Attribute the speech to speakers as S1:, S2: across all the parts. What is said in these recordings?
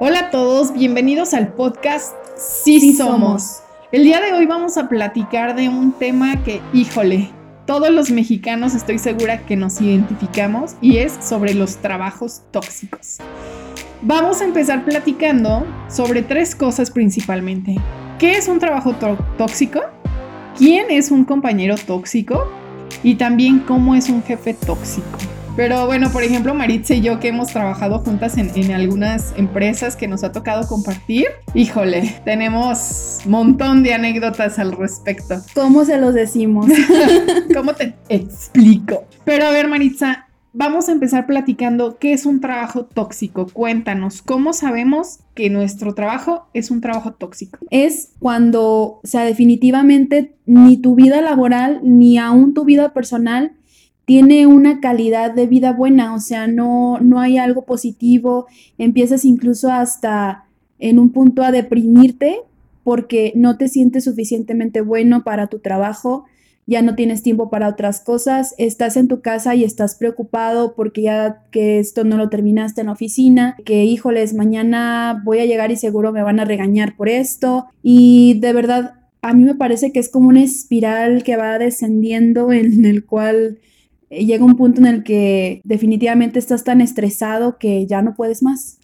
S1: Hola a todos, bienvenidos al podcast Sí, somos. El día de hoy vamos a platicar de un tema que, híjole, todos los mexicanos estoy segura que nos identificamos y es sobre los trabajos tóxicos. Vamos a empezar platicando sobre tres cosas principalmente. ¿Qué es un trabajo tóxico? ¿Quién es un compañero tóxico? Y también cómo es un jefe tóxico. Pero bueno, por ejemplo, Maritza y yo que hemos trabajado juntas en, algunas empresas que nos ha tocado compartir, híjole, tenemos un montón de anécdotas al respecto.
S2: ¿Cómo se los decimos?
S1: ¿Cómo te explico? Pero a ver, Maritza, vamos a empezar platicando qué es un trabajo tóxico. Cuéntanos, ¿cómo sabemos que nuestro trabajo es un trabajo tóxico?
S2: Es cuando, o sea, definitivamente ni tu vida laboral ni aún tu vida personal tiene una calidad de vida buena, o sea, no, no hay algo positivo, empiezas incluso hasta en un punto a deprimirte porque no te sientes suficientemente bueno para tu trabajo, ya no tienes tiempo para otras cosas, estás en tu casa y estás preocupado porque ya que esto no lo terminaste en la oficina, que híjoles, mañana voy a llegar y seguro me van a regañar por esto. Y de verdad a mí me parece que es como una espiral que va descendiendo en el cual llega un punto en el que definitivamente estás tan estresado que ya no puedes más.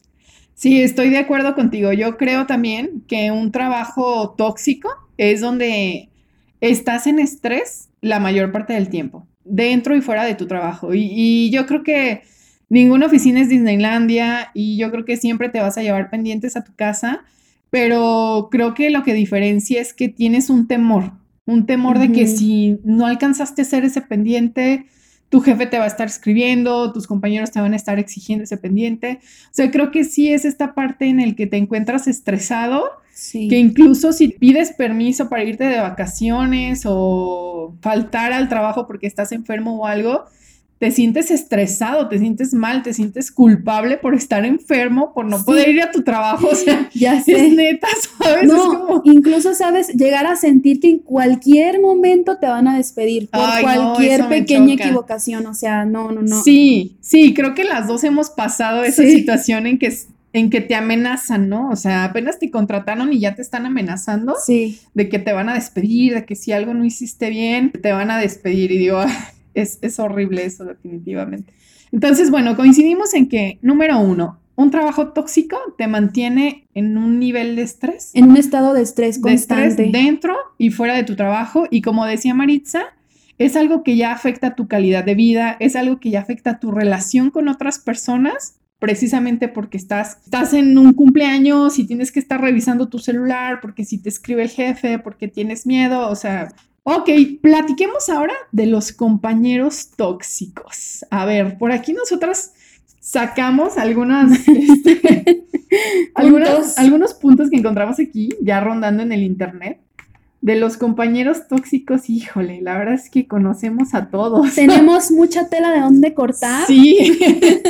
S1: Sí, estoy de acuerdo contigo. Yo creo también que un trabajo tóxico es donde estás en estrés la mayor parte del tiempo, dentro y fuera de tu trabajo. Y, yo creo que ninguna oficina es Disneylandia y yo creo que siempre te vas a llevar pendientes a tu casa, pero creo que lo que diferencia es que tienes un temor, un temor de que si no alcanzaste a hacer ese pendiente, tu jefe te va a estar escribiendo, tus compañeros te van a estar exigiendo ese pendiente. O sea, creo que sí es esta parte en el que te encuentras estresado, que incluso si pides permiso para irte de vacaciones o faltar al trabajo porque estás enfermo o algo, te sientes estresado, te sientes mal, te sientes culpable por estar enfermo, por no poder ir a tu trabajo. O sea, ya sé. es neta, ¿sabes?
S2: No, incluso sabes, llegar a sentir que en cualquier momento te van a despedir por cualquier pequeña equivocación. O sea, no, no, no.
S1: Sí, sí, creo que las dos hemos pasado esa situación en que en que te amenazan, ¿no? O sea, apenas te contrataron y ya te están amenazando
S2: sí.
S1: de que te van a despedir, de que si algo no hiciste bien, te van a despedir. Y digo, es, horrible eso definitivamente. Entonces, bueno, coincidimos en que, número uno, un trabajo tóxico te mantiene en un nivel de estrés.
S2: En un estado de estrés constante.
S1: De dentro y fuera de tu trabajo. Y como decía Maritza, es algo que ya afecta tu calidad de vida, es algo que ya afecta tu relación con otras personas, precisamente porque estás, estás en un cumpleaños y tienes que estar revisando tu celular, porque si te escribe el jefe, porque tienes miedo, o sea, Ok, platiquemos ahora de los compañeros tóxicos. A ver, por aquí nosotras sacamos algunas, este, algunos puntos que encontramos aquí, ya rondando en el internet. De los compañeros tóxicos, híjole, la verdad es que conocemos a todos.
S2: Tenemos mucha tela de dónde cortar.
S1: Sí.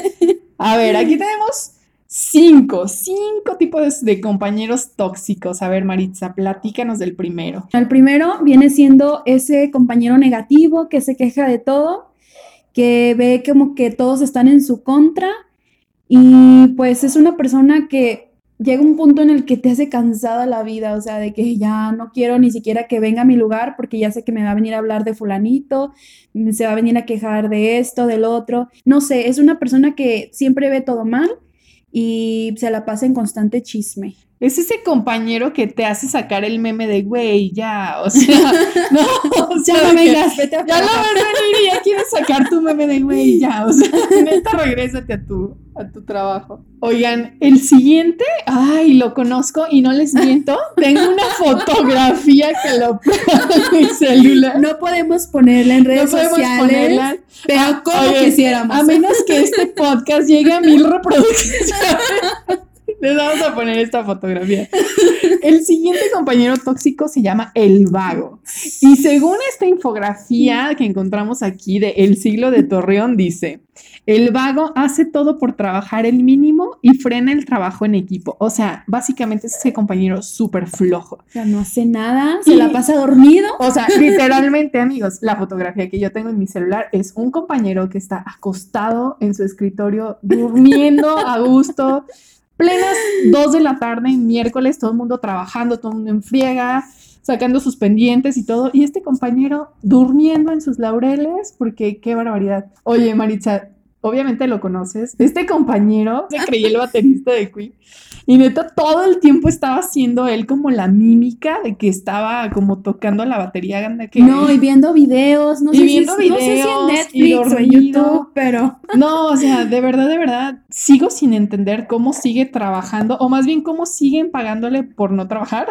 S1: a ver, aquí tenemos Cinco, cinco tipos de compañeros tóxicos. A ver, Maritza, platícanos del primero.
S2: El primero viene siendo ese compañero negativo que se queja de todo, que ve como que todos están en su contra y pues es una persona que llega un punto en el que te hace cansada la vida, o sea, de que ya no quiero ni siquiera que venga a mi lugar porque ya sé que me va a venir a hablar de fulanito, se va a venir a quejar de esto, del otro. No sé, es una persona que siempre ve todo mal y se la pasa en constante chisme.
S1: Es ese compañero que te hace sacar el meme de, güey, ya, o sea, no, o sea, ya no vengas, vete a Ya lo ves venir y ya quieres sacar tu meme de, güey, ya, o sea, neta, regrésate a tu, a tu trabajo. Oigan, el siguiente, ay, lo conozco y no les miento, tengo una fotografía que lo pongo en mi celular.
S2: No podemos ponerla en redes no sociales, ponerla, pero como quisiéramos.
S1: A menos que este podcast llegue a mil reproducciones. Les vamos a poner esta fotografía. El siguiente compañero tóxico se llama el vago. Y según esta infografía que encontramos aquí de El siglo de Torreón, dice, el vago hace todo por trabajar el mínimo y frena el trabajo en equipo. O sea, básicamente es ese compañero súper flojo.
S2: O sea, no hace nada, se la pasa dormido.
S1: O sea, literalmente, amigos, la fotografía que yo tengo en mi celular es un compañero que está acostado en su escritorio, durmiendo a gusto plenas 2 de la tarde, miércoles, todo el mundo trabajando, todo el mundo en friega, sacando sus pendientes y todo, y este compañero durmiendo en sus laureles, porque qué barbaridad. Oye, Maritza, obviamente lo conoces, este compañero se creía el baterista de Queen. Y neta, todo el tiempo estaba haciendo él como la mímica de que estaba como tocando la batería que
S2: No, y viendo videos, no,
S1: Y
S2: sé,
S1: viendo
S2: si, no sé si
S1: videos,
S2: en Netflix o en. YouTube, pero
S1: No, o sea, de verdad, de verdad, sigo sin entender cómo sigue trabajando, o más bien cómo siguen pagándole por no trabajar.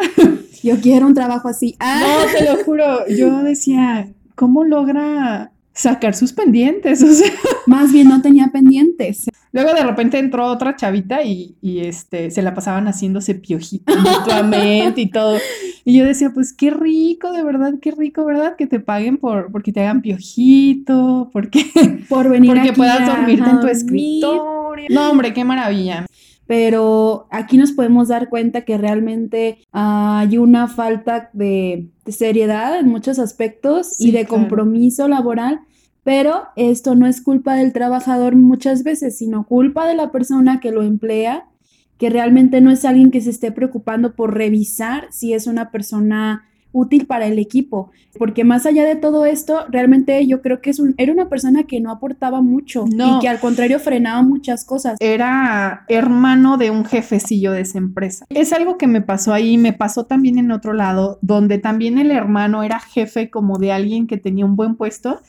S2: yo quiero un trabajo así. Ah,
S1: No, te lo juro, yo decía, ¿cómo logra sacar sus pendientes? O sea,
S2: más bien no tenía pendientes.
S1: luego de repente entró otra chavita y, y, este, se la pasaban haciéndose piojito mutuamente y todo. Y yo decía, pues qué rico, de verdad, qué rico, ¿verdad? Que te paguen por, porque te hagan piojito, porque,
S2: Por venir
S1: porque
S2: aquí
S1: puedas dormirte
S2: a
S1: en tu escritorio. No, hombre, qué maravilla.
S2: pero aquí nos podemos dar cuenta que realmente hay una falta de, de seriedad en muchos aspectos
S1: Sí,
S2: y de
S1: claro.
S2: compromiso laboral, pero esto no es culpa del trabajador muchas veces, sino culpa de la persona que lo emplea, que realmente no es alguien que se esté preocupando por revisar si es una persona útil para el equipo, porque más allá de todo esto, realmente yo creo que es un, era una persona que no aportaba mucho
S1: No.
S2: y que al contrario frenaba muchas cosas.
S1: era hermano de un jefecillo de esa empresa. Es algo que me pasó ahí, me pasó también en otro lado, donde también el hermano era jefe como de alguien que tenía un buen puesto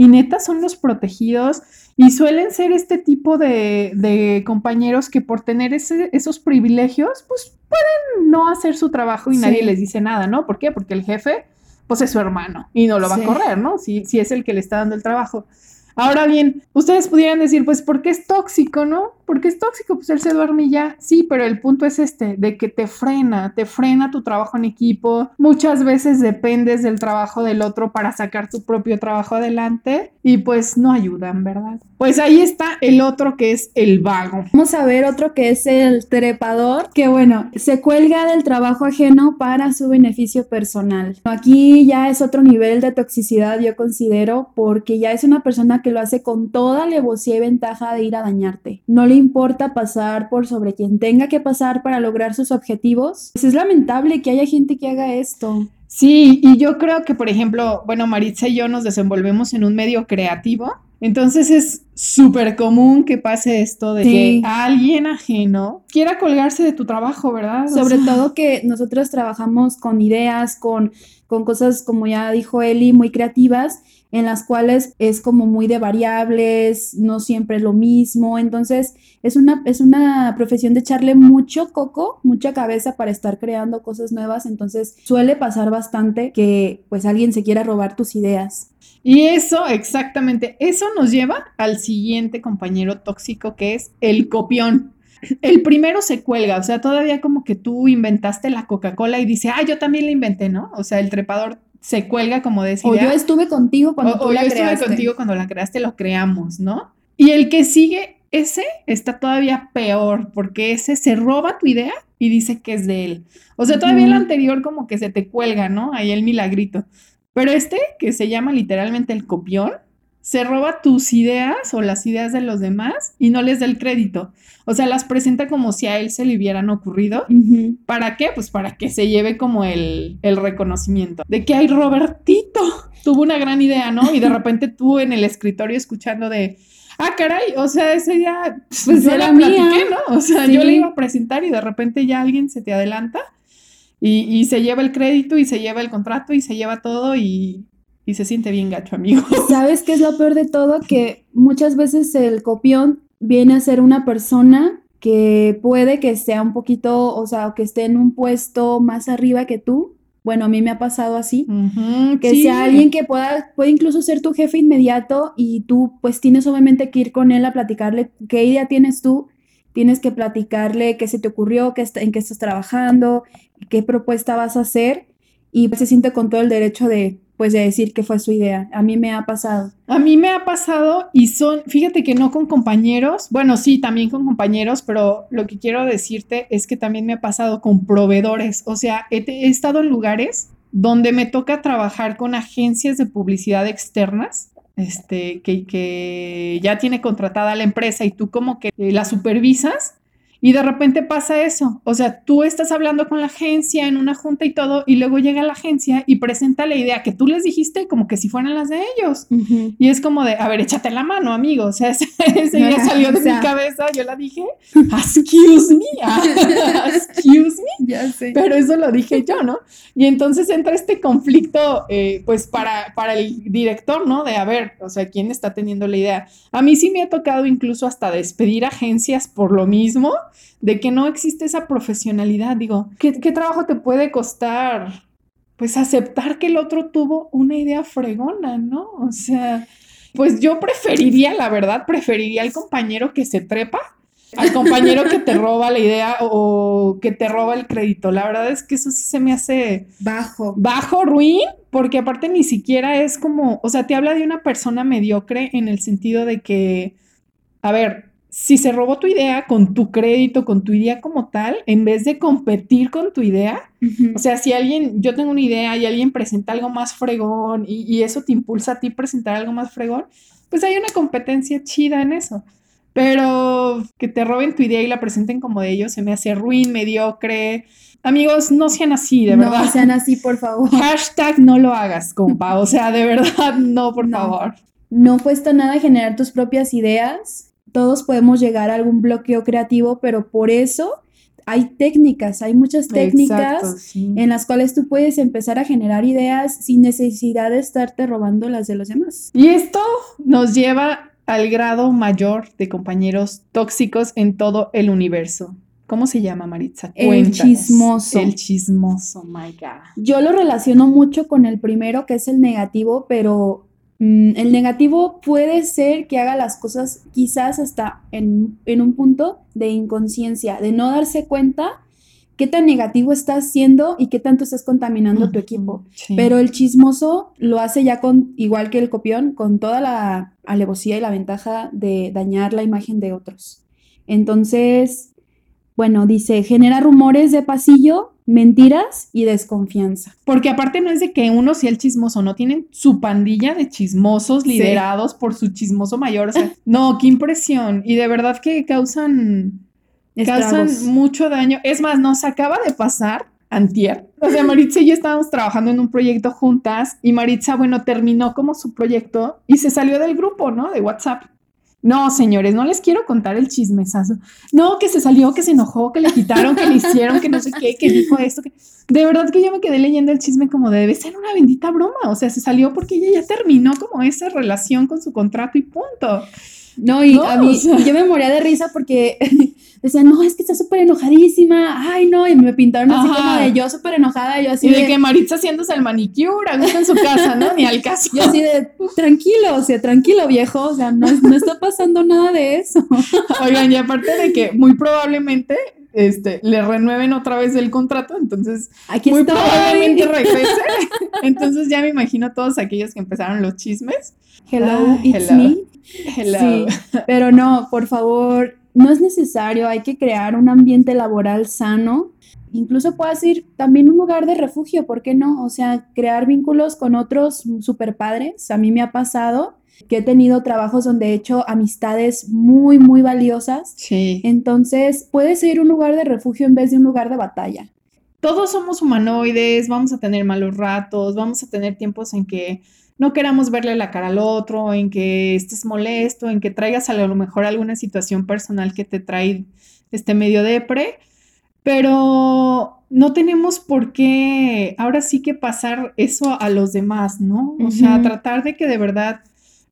S1: y neta son los protegidos y suelen ser este tipo de, de compañeros que por tener ese- esos privilegios, pues pueden no hacer su trabajo y
S2: Sí.
S1: nadie les dice nada, ¿no? ¿Por qué? Porque el jefe, pues es su hermano y no lo va
S2: Sí.
S1: a correr, ¿no? Si, si es el que le está dando el trabajo. Ahora bien, ustedes pudieran decir, pues, ¿por qué es tóxico, no? Porque es tóxico, pues él se duerme y ya. Sí, pero el punto es este, de que te frena, te frena tu trabajo en equipo. Muchas veces dependes del trabajo del otro para sacar tu propio trabajo adelante y pues no ayudan, ¿verdad? Pues ahí está el otro que es el vago.
S2: Vamos a ver otro que es el trepador, que bueno, se cuelga del trabajo ajeno para su beneficio personal. Aquí ya es otro nivel de toxicidad, yo considero, porque ya es una persona que lo hace con toda alevosía y ventaja de ir a dañarte. No le importa pasar por sobre quien tenga que pasar para lograr sus objetivos. Pues es lamentable que haya gente que haga esto.
S1: Sí, y yo creo que, por ejemplo, bueno, Maritza y yo nos desenvolvemos en un medio creativo, entonces es súper común que pase esto de
S2: Sí.
S1: que alguien ajeno quiera colgarse de tu trabajo, ¿verdad? O
S2: Sobre
S1: sea,
S2: todo que nosotros trabajamos con ideas, con, con cosas, como ya dijo Eli, muy creativas, en las cuales es como muy de variables, no siempre es lo mismo. Entonces, es una, es una profesión de echarle mucho coco, mucha cabeza para estar creando cosas nuevas. Entonces, suele pasar bastante que pues alguien se quiera robar tus ideas.
S1: Y eso, exactamente, eso nos lleva al siguiente compañero tóxico que es el copión. El primero se cuelga, o sea, todavía como que tú inventaste la Coca-Cola y dice, ah, yo también la inventé, ¿no? O sea, el trepador se cuelga como de esa
S2: O
S1: idea.
S2: yo estuve contigo cuando
S1: O,
S2: tú
S1: o
S2: la
S1: yo estuve contigo cuando la creaste, lo creamos, ¿no? Y el que sigue, ese está todavía peor, porque ese se roba tu idea y dice que es de él. O sea, todavía el anterior como que se te cuelga, ¿no? Ahí el milagrito. Pero este, que se llama literalmente el copión, se roba tus ideas o las ideas de los demás y no les da el crédito. O sea, las presenta como si a él se le hubieran ocurrido. ¿Para qué? Pues para que se lleve como el, el reconocimiento de que hay Robertito. Tuvo una gran idea, ¿no? Y de repente tú en el escritorio escuchando de, ah, caray, o sea, esa idea, pues,
S2: Pues era
S1: la
S2: mía.
S1: platiqué, ¿no? O sea,
S2: Sí.
S1: yo le iba a presentar y de repente ya alguien se te adelanta y, y se lleva el crédito y se lleva el contrato y se lleva todo y, y se siente bien gacho, amigo.
S2: ¿Sabes qué es lo peor de todo? Que muchas veces el copión viene a ser una persona que puede que sea un poquito, o sea, que esté en un puesto más arriba que tú. Bueno, a mí me ha pasado así. Que
S1: sí.
S2: sea alguien que pueda, puede incluso ser tu jefe inmediato y tú pues tienes obviamente que ir con él a platicarle qué idea tienes tú, tienes que platicarle qué se te ocurrió, qué en qué estás trabajando, qué propuesta vas a hacer y pues, se siente con todo el derecho de pues de decir que fue su idea. A mí me ha pasado.
S1: A mí me ha pasado y son, fíjate que no con compañeros, bueno, sí, también con compañeros, pero lo que quiero decirte es que también me ha pasado con proveedores, o sea, he, estado en lugares donde me toca trabajar con agencias de publicidad externas, este, que, que ya tiene contratada la empresa y tú como que eh, la supervisas Y de repente pasa eso. O sea, tú estás hablando con la agencia en una junta y todo, y luego llega la agencia y presenta la idea que tú les dijiste como que si fueran las de ellos. Y es como de, a ver, échate la mano, amigo. O sea, ese, día salió de mi cabeza, yo la dije, excuse me, excuse me. Ya sé. Pero eso lo dije yo, ¿no? Y entonces entra este conflicto, eh, pues para, para el director, ¿no? De, a ver, o sea, ¿quién está teniendo la idea? A mí sí me ha tocado incluso hasta despedir agencias por lo mismo de que no existe esa profesionalidad. Digo, ¿qué, trabajo te puede costar? Pues aceptar que el otro tuvo una idea fregona, ¿no? O sea, pues yo preferiría, la verdad, preferiría al compañero que se trepa al compañero que te roba la idea o que te roba el crédito. La verdad es que eso sí se me hace
S2: bajo.
S1: Bajo, ruin, porque aparte ni siquiera es como, o sea, te habla de una persona mediocre en el sentido de que, a ver, si se robó tu idea con tu crédito, con tu idea como tal, en vez de competir con tu idea, o sea, si alguien, yo tengo una idea y alguien presenta algo más fregón y, eso te impulsa a ti presentar algo más fregón, pues hay una competencia chida en eso. Pero que te roben tu idea y la presenten como de ellos se me hace ruin, mediocre. Amigos, no sean así, de verdad.
S2: No sean así, por favor.
S1: Hashtag no lo hagas, compa. O sea, de verdad, no, por favor.
S2: No cuesta nada generar tus propias ideas todos podemos llegar a algún bloqueo creativo, pero por eso hay técnicas, hay muchas técnicas en las cuales tú puedes empezar a generar ideas sin necesidad de estarte robando las de los demás.
S1: Y esto nos lleva al grado mayor de compañeros tóxicos en todo el universo. ¿Cómo se llama, Maritza?
S2: El chismoso.
S1: El chismoso, my God.
S2: Yo lo relaciono mucho con el primero, que es el negativo, pero el negativo puede ser que haga las cosas quizás hasta en, un punto de inconsciencia, de no darse cuenta qué tan negativo estás haciendo y qué tanto estás contaminando tu equipo. Pero el chismoso lo hace ya con, igual que el copión, con toda la alevosía y la ventaja de dañar la imagen de otros. Entonces, bueno, dice, genera rumores de pasillo mentiras y desconfianza.
S1: Porque aparte no es de que uno sea el chismoso, no tienen su pandilla de chismosos liderados por su chismoso mayor. O sea, no, qué impresión. Y de verdad que causan, causan mucho daño. Es más, nos acaba de pasar antier. O sea, Maritza y yo estábamos trabajando en un proyecto juntas y Maritza, bueno, terminó como su proyecto y se salió del grupo, ¿no? De WhatsApp. No, señores, no les quiero contar el chismesazo. No, que se salió, que se enojó, que le quitaron, que le hicieron, que no sé qué, que dijo esto. Que... De verdad que yo me quedé leyendo el chisme como debe ser una bendita broma. O sea, se salió porque ella ya terminó como esa relación con su contrato y punto.
S2: No, y a mí, yo me moría de risa porque decían, no, es que está súper enojadísima, ay, no, y me pintaron así como de yo súper enojada, yo así
S1: y de, que Maritza haciéndose el manicure, gusto en su casa, ¿no? Ni al caso.
S2: Yo así de, tranquilo, o sea, tranquilo, viejo, o sea, no, no está pasando nada de eso.
S1: Oigan, y aparte de que muy probablemente este, le renueven otra vez el contrato, entonces
S2: Aquí
S1: muy probablemente regrese. Entonces ya me imagino a todos aquellos que empezaron los chismes.
S2: Hello, it's me. Hello. pero no, por favor, no es necesario, hay que crear un ambiente laboral sano. Incluso puedes ir también un lugar de refugio, ¿por qué no? O sea, crear vínculos con otros super padres. A mí me ha pasado que he tenido trabajos donde he hecho amistades muy, muy valiosas.
S1: Sí.
S2: Entonces, puede ser un lugar de refugio en vez de un lugar de batalla.
S1: Todos somos humanoides, vamos a tener malos ratos, vamos a tener tiempos en que no queramos verle la cara al otro, en que estés molesto, en que traigas a lo mejor alguna situación personal que te trae este medio depre, pero no tenemos por qué ahora sí que pasar eso a los demás, ¿no? O sea, tratar de que de verdad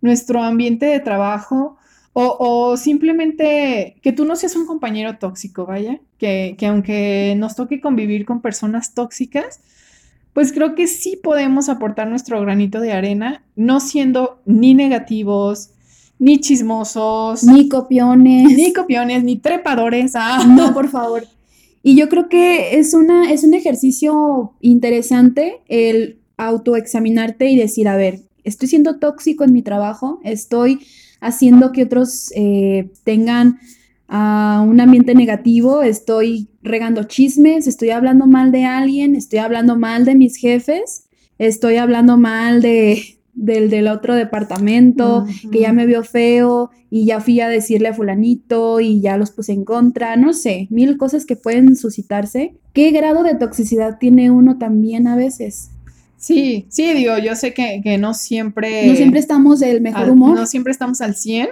S1: nuestro ambiente de trabajo o, o, simplemente que tú no seas un compañero tóxico, vaya, que, que aunque nos toque convivir con personas tóxicas, pues creo que sí podemos aportar nuestro granito de arena, no siendo ni negativos, ni chismosos,
S2: ni copiones,
S1: ni copiones, ni trepadores. Ah.
S2: No, por favor. Y yo creo que es, una, es un ejercicio interesante el autoexaminarte y decir, a ver, estoy siendo tóxico en mi trabajo, estoy haciendo que otros eh, tengan a un ambiente negativo, estoy regando chismes, estoy hablando mal de alguien, estoy hablando mal de mis jefes, estoy hablando mal de, del del otro departamento, que ya me vio feo y ya fui a decirle a fulanito y ya los puse en contra, no sé, mil cosas que pueden suscitarse. ¿Qué grado de toxicidad tiene uno también a veces?
S1: Sí, sí, digo, yo sé que, no siempre...
S2: No siempre estamos del mejor humor.
S1: No siempre estamos al 100,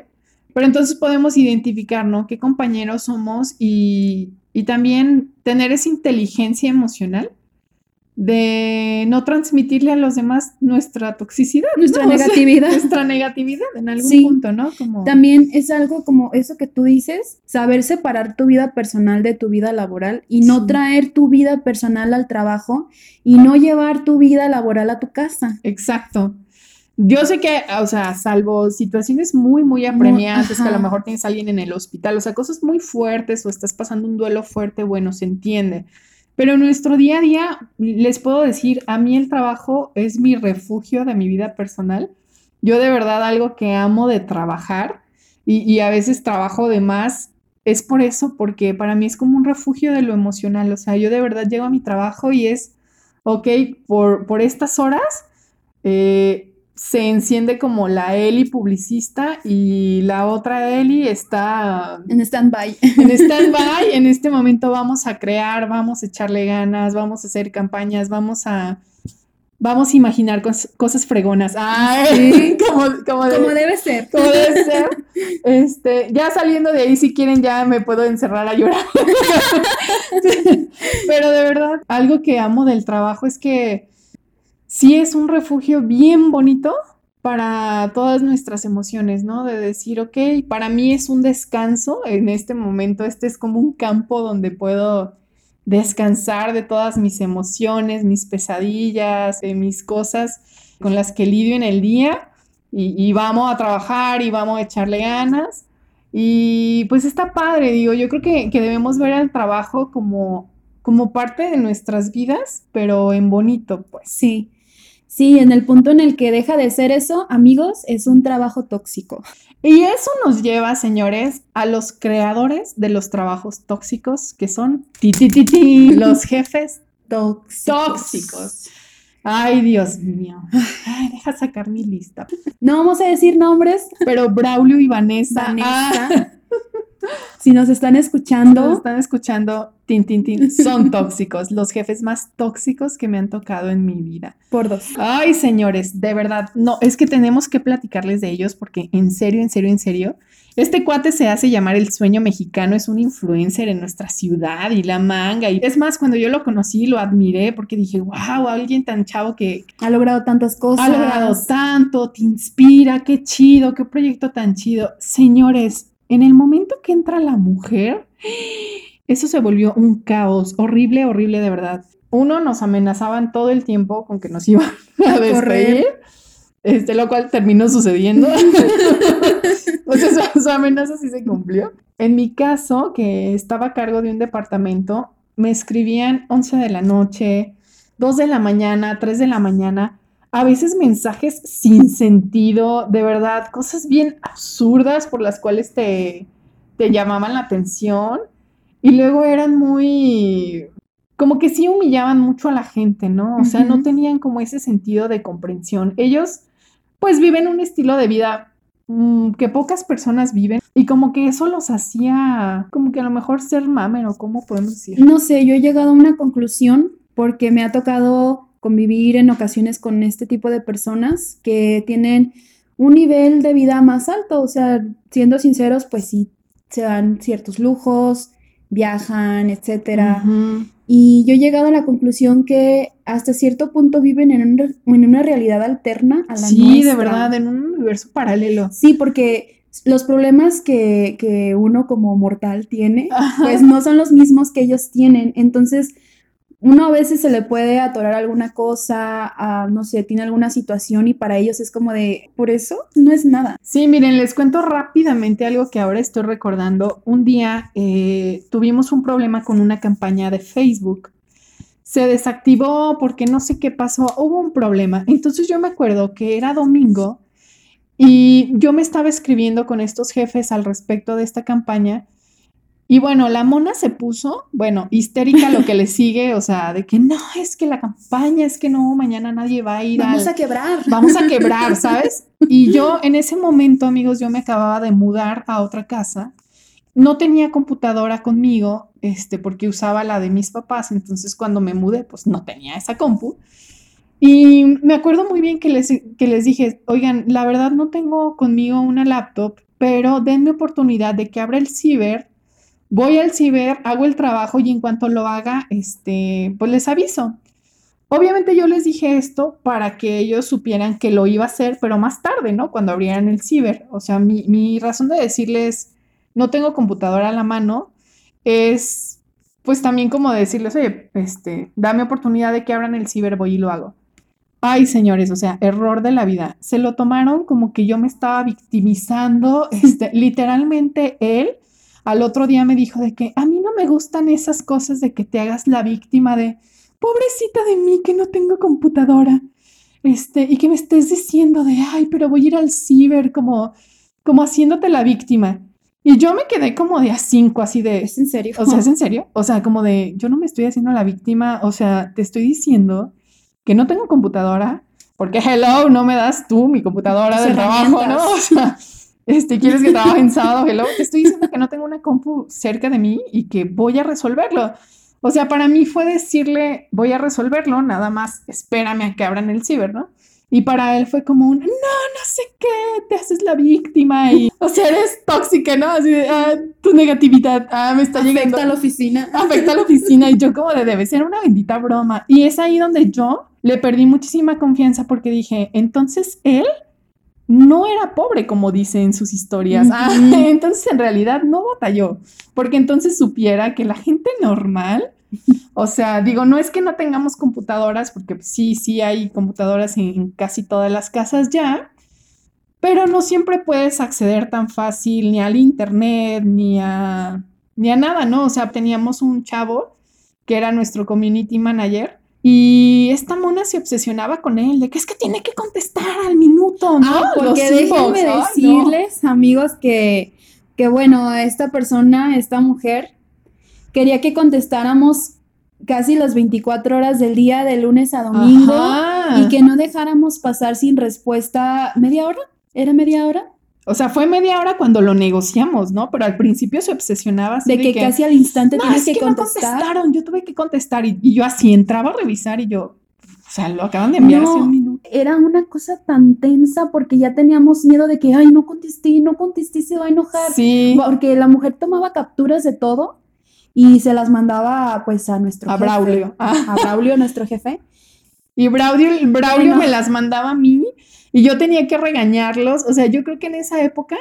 S1: pero entonces podemos identificar, ¿no? ¿Qué compañeros somos y, y también tener esa inteligencia emocional de no transmitirle a los demás nuestra toxicidad,
S2: nuestra negatividad.
S1: nuestra negatividad en algún punto, ¿no?
S2: Como... También es algo como eso que tú dices, saber separar tu vida personal de tu vida laboral y no traer tu vida personal al trabajo y no llevar tu vida laboral a tu casa.
S1: Exacto. Yo sé que, o sea, salvo situaciones muy, muy apremiantes, que a lo mejor tienes a alguien en el hospital, o sea, cosas muy fuertes o estás pasando un duelo fuerte, bueno, se entiende. Pero en nuestro día a día, les puedo decir, a mí el trabajo es mi refugio de mi vida personal. Yo de verdad algo que amo de trabajar y, a veces trabajo de más es por eso, porque para mí es como un refugio de lo emocional. O sea, yo de verdad llego a mi trabajo y es, ok, por, por estas horas, eh, se enciende como la Eli publicista y la otra Eli está
S2: en stand-by.
S1: En stand-by, en este momento vamos a crear, vamos a echarle ganas, vamos a hacer campañas, vamos a vamos a imaginar cosas fregonas.
S2: Ay, como, debe ser.
S1: Como debe ser. Este, ya saliendo de ahí, si quieren, ya me puedo encerrar a llorar. Pero de verdad, algo que amo del trabajo es que sí es un refugio bien bonito para todas nuestras emociones, ¿no? De decir, ok, para mí es un descanso en este momento, este es como un campo donde puedo descansar de todas mis emociones, mis pesadillas, de mis cosas con las que lidio en el día y, vamos a trabajar y vamos a echarle ganas. Y pues está padre, digo, yo creo que, que debemos ver el trabajo como, como parte de nuestras vidas, pero en bonito, pues.
S2: Sí. Sí, en el punto en el que deja de ser eso, amigos, es un trabajo tóxico.
S1: Y eso nos lleva, señores, a los creadores de los trabajos tóxicos, que son ti, los jefes tóxicos. tóxicos. Ay, Dios mío. Ay, deja sacar mi lista.
S2: No vamos a decir nombres,
S1: pero Braulio y Vanessa.
S2: Vanessa. Ah. Si nos están escuchando.
S1: Si nos están escuchando, tin, tin, tin, son tóxicos. Los jefes más tóxicos que me han tocado en mi vida.
S2: Por dos.
S1: Ay, señores, de verdad. No, es que tenemos que platicarles de ellos porque en serio, en serio, en serio. Este cuate se hace llamar el sueño mexicano, es un influencer en nuestra ciudad y la manga. Y es más, cuando yo lo conocí, lo admiré porque dije, wow, alguien tan chavo que
S2: ha logrado tantas cosas.
S1: Ha logrado tanto, te inspira, qué chido, qué proyecto tan chido. Señores, en el momento que entra la mujer, eso se volvió un caos horrible, horrible de verdad. Uno, nos amenazaban todo el tiempo con que nos iban a despedir, este, lo cual terminó sucediendo. pues su, amenaza sí se cumplió. En mi caso, que estaba a cargo de un departamento, me escribían 11 de la noche, 2 de la mañana, 3 de la mañana a veces mensajes sin sentido, de verdad, cosas bien absurdas por las cuales te, te llamaban la atención y luego eran muy, como que sí humillaban mucho a la gente, ¿no? O sea, no tenían como ese sentido de comprensión. Ellos pues viven un estilo de vida mm, que pocas personas viven y como que eso los hacía como que a lo mejor ser mamen o cómo podemos decir.
S2: No sé, yo he llegado a una conclusión porque me ha tocado convivir en ocasiones con este tipo de personas que tienen un nivel de vida más alto, o sea, siendo sinceros, pues sí, se dan ciertos lujos, viajan, etcétera. Y yo he llegado a la conclusión que hasta cierto punto viven en, en una realidad alterna a la
S1: Sí, de verdad, en un universo paralelo.
S2: Sí, porque los problemas que, que uno como mortal tiene, pues no son los mismos que ellos tienen. Entonces, uno a veces se le puede atorar alguna cosa, no sé, tiene alguna situación y para ellos es como de, por eso no es nada.
S1: Sí, miren, les cuento rápidamente algo que ahora estoy recordando. Un día eh, tuvimos un problema con una campaña de Facebook. Se desactivó porque no sé qué pasó, hubo un problema. Entonces yo me acuerdo que era domingo y yo me estaba escribiendo con estos jefes al respecto de esta campaña Y bueno, la mona se puso, bueno, histérica lo que le sigue, o sea, de que no, es que la campaña, es que no, mañana nadie va a ir.
S2: Vamos a quebrar.
S1: Vamos a quebrar, ¿sabes? Y yo en ese momento, amigos, yo me acababa de mudar a otra casa. No tenía computadora conmigo, este, porque usaba la de mis papás, entonces cuando me mudé, pues no tenía esa compu. Y me acuerdo muy bien que les, que les dije, oigan, la verdad no tengo conmigo una laptop, pero denme oportunidad de que abra el ciber voy al ciber, hago el trabajo y en cuanto lo haga, este, pues les aviso. Obviamente yo les dije esto para que ellos supieran que lo iba a hacer, pero más tarde, ¿no? Cuando abrieran el ciber. O sea, mi, mi razón de decirles, no tengo computadora a la mano, es pues también como decirles, oye, este, dame oportunidad de que abran el ciber, voy y lo hago. Ay, señores, o sea, error de la vida. Se lo tomaron como que yo me estaba victimizando, este, literalmente él al otro día me dijo de que a mí no me gustan esas cosas de que te hagas la víctima de, pobrecita de mí que no tengo computadora, este, y que me estés diciendo de, ay, pero voy a ir al ciber, como, como haciéndote la víctima. Y yo me quedé como de a cinco, así de...
S2: ¿Es en serio?
S1: O sea, ¿es en serio? O sea, como de, yo no me estoy haciendo la víctima, o sea, te estoy diciendo que no tengo computadora, porque hello, no me das tú mi computadora del trabajo, ¿no? O sea, este, ¿quieres que trabaje en sábado? Hello, te estoy diciendo que no tengo una compu cerca de mí y que voy a resolverlo. O sea, para mí fue decirle, voy a resolverlo, nada más espérame a que abran el ciber, ¿no? Y para él fue como un, no, no sé qué, te haces la víctima y, o sea, eres tóxica, ¿no? Así de, ah, tu negatividad, ah, me está llegando.
S2: Afecta a la oficina.
S1: Afecta a la oficina y yo como de, debe ser una bendita broma. Y es ahí donde yo le perdí muchísima confianza porque dije, entonces él no era pobre, como dice en sus historias. Ah, entonces en realidad no batalló, porque entonces supiera que la gente normal, o sea, digo, no es que no tengamos computadoras, porque sí, sí hay computadoras en, casi todas las casas ya, pero no siempre puedes acceder tan fácil ni al internet, ni a, ni a nada, ¿no? O sea, teníamos un chavo que era nuestro community manager y esta mona se obsesionaba con él, de que es que tiene que contestar al minuto, ¿no?
S2: Ah, porque déjenme decirles, amigos, que, que bueno, esta persona, esta mujer, quería que contestáramos casi las 24 horas del día, de lunes a domingo, y que no dejáramos pasar sin respuesta media hora. ¿Era media hora?
S1: O sea, fue media hora cuando lo negociamos, ¿no? Pero al principio se obsesionaba
S2: así de, que, casi al instante tienes que, contestar.
S1: No contestaron, yo tuve que contestar y, yo así entraba a revisar y yo, o sea, lo acaban de enviar hace un minuto.
S2: Era una cosa tan tensa porque ya teníamos miedo de que, ay, no contesté, no contesté, se va a enojar. Sí. Porque la mujer tomaba capturas de todo y se las mandaba pues a nuestro
S1: a Braulio.
S2: A Braulio, nuestro jefe.
S1: Y Braulio, Braulio me las mandaba a mí y yo tenía que regañarlos. O sea, yo creo que en esa época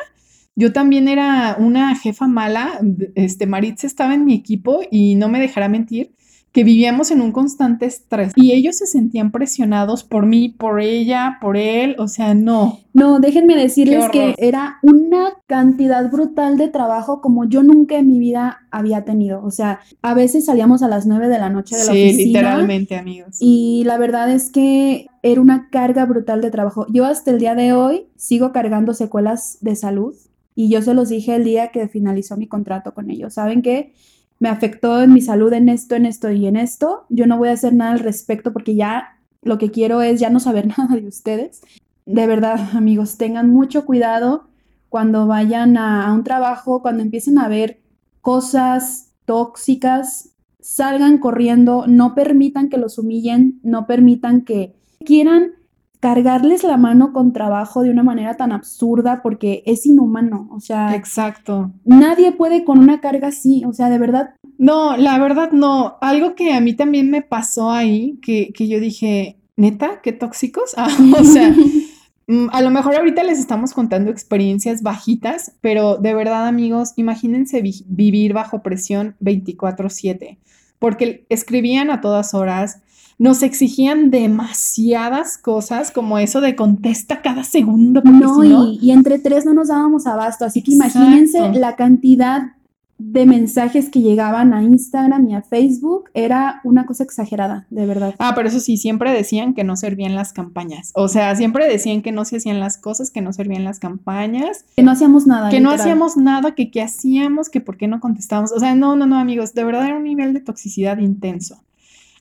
S1: yo también era una jefa mala. Este, Maritza estaba en mi equipo y no me dejará mentir que vivíamos en un constante estrés y ellos se sentían presionados por mí, por ella, por él, o sea, no.
S2: No, déjenme decirles que era una cantidad brutal de trabajo como yo nunca en mi vida había tenido, o sea, a veces salíamos a las 9 de la noche de la oficina.
S1: Sí, literalmente, amigos.
S2: Y la verdad es que era una carga brutal de trabajo. Yo hasta el día de hoy sigo cargando secuelas de salud y yo se los dije el día que finalizó mi contrato con ellos. ¿Saben qué? Me afectó en mi salud en esto, en esto y en esto, yo no voy a hacer nada al respecto porque ya lo que quiero es ya no saber nada de ustedes. De verdad, amigos, tengan mucho cuidado cuando vayan a, un trabajo, cuando empiecen a ver cosas tóxicas, salgan corriendo, no permitan que los humillen, no permitan que quieran cargarles la mano con trabajo de una manera tan absurda porque es inhumano, o sea,
S1: exacto.
S2: Nadie puede con una carga así, o sea, de verdad.
S1: No, la verdad no. Algo que a mí también me pasó ahí, que, que yo dije, neta, qué tóxicos. Ah, o sea, mm, a lo mejor ahorita les estamos contando experiencias bajitas, pero de verdad, amigos, imagínense vivir bajo presión 24/7, porque escribían a todas horas nos exigían demasiadas cosas, como eso de contesta cada segundo.
S2: No, y, entre tres no nos dábamos abasto, así que imagínense la cantidad de mensajes que llegaban a Instagram y a Facebook era una cosa exagerada, de verdad.
S1: Ah, pero eso sí, siempre decían que no servían las campañas. O sea, siempre decían que no se hacían las cosas, que no servían las campañas.
S2: Que no hacíamos nada.
S1: Que no hacíamos nada, que qué hacíamos, que por qué no contestábamos. O sea, no, no, no, amigos, de verdad era un nivel de toxicidad intenso.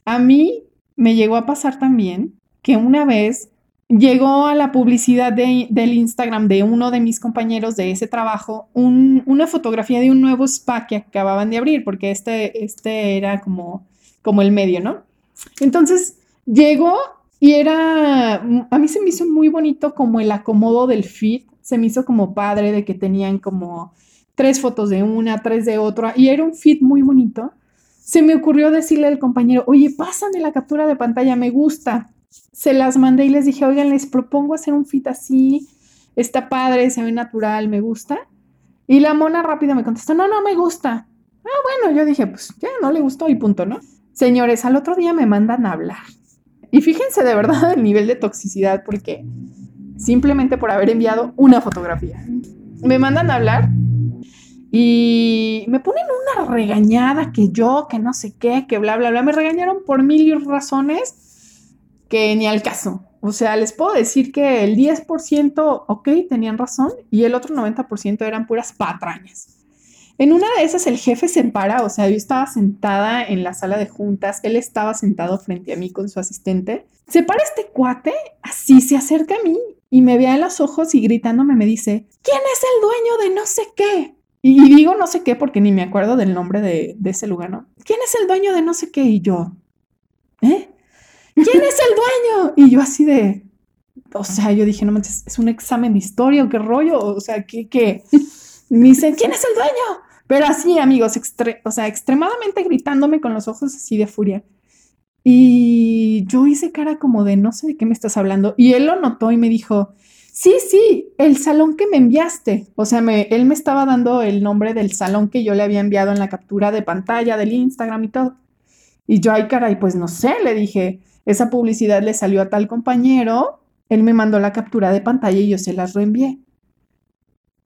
S1: A mí me llegó a pasar también que una vez llegó a la publicidad del Instagram de uno de mis compañeros de ese trabajo una fotografía de un nuevo spa que acababan de abrir, porque este, este era como, como el medio, ¿no? Entonces llegó y era, a mí se me hizo muy bonito como el acomodo del feed, se me hizo como padre de que tenían como tres fotos de una, tres de otra, y era un feed muy bonito. Se me ocurrió decirle al compañero, oye, pásame la captura de pantalla, me gusta se las mandé y les dije, oigan, les propongo hacer un fit así, está padre, se ve natural, me gusta. Y la mona rápida me contestó, no, no me gusta. Ah, bueno, yo dije, pues ya no le gustó y punto, ¿no? Señores, al otro día me mandan a hablar. Y fíjense de verdad el nivel de toxicidad, porque simplemente por haber enviado una fotografía. Me mandan a hablar y me ponen una regañada que yo, que no sé qué, que bla, bla, bla. Me regañaron por mil razones que ni al caso. O sea, les puedo decir que el 10%, ok, tenían razón, y el otro 90% eran puras patrañas. En una de esas el jefe se para, o sea, yo estaba sentada en la sala de juntas, él estaba sentado frente a mí con su asistente. Se para este cuate, así se acerca a mí y me ve a los ojos y gritándome me dice, ¿quién es el dueño de no sé qué? Y, digo no sé qué porque ni me acuerdo del nombre de, ese lugar, ¿no? ¿Quién es el dueño de no sé qué? Y yo, ¿eh? ¿quién es el dueño? Y yo así de, o sea, yo dije, no manches, es un examen de historia o qué rollo, o sea, ¿qué, qué? Me dicen, ¿quién es el dueño? Pero así, amigos, o sea, extremadamente gritándome con los ojos así de furia. Y yo hice cara como de, no sé de qué me estás hablando. Y él lo notó y me dijo, sí, sí, el salón que me enviaste. O sea, me, él me estaba dando el nombre del salón que yo le había enviado en la captura de pantalla del Instagram y todo. Y yo, ay, caray, pues no sé, le dije, esa publicidad le salió a tal compañero, él me mandó la captura de pantalla y yo se las reenvié.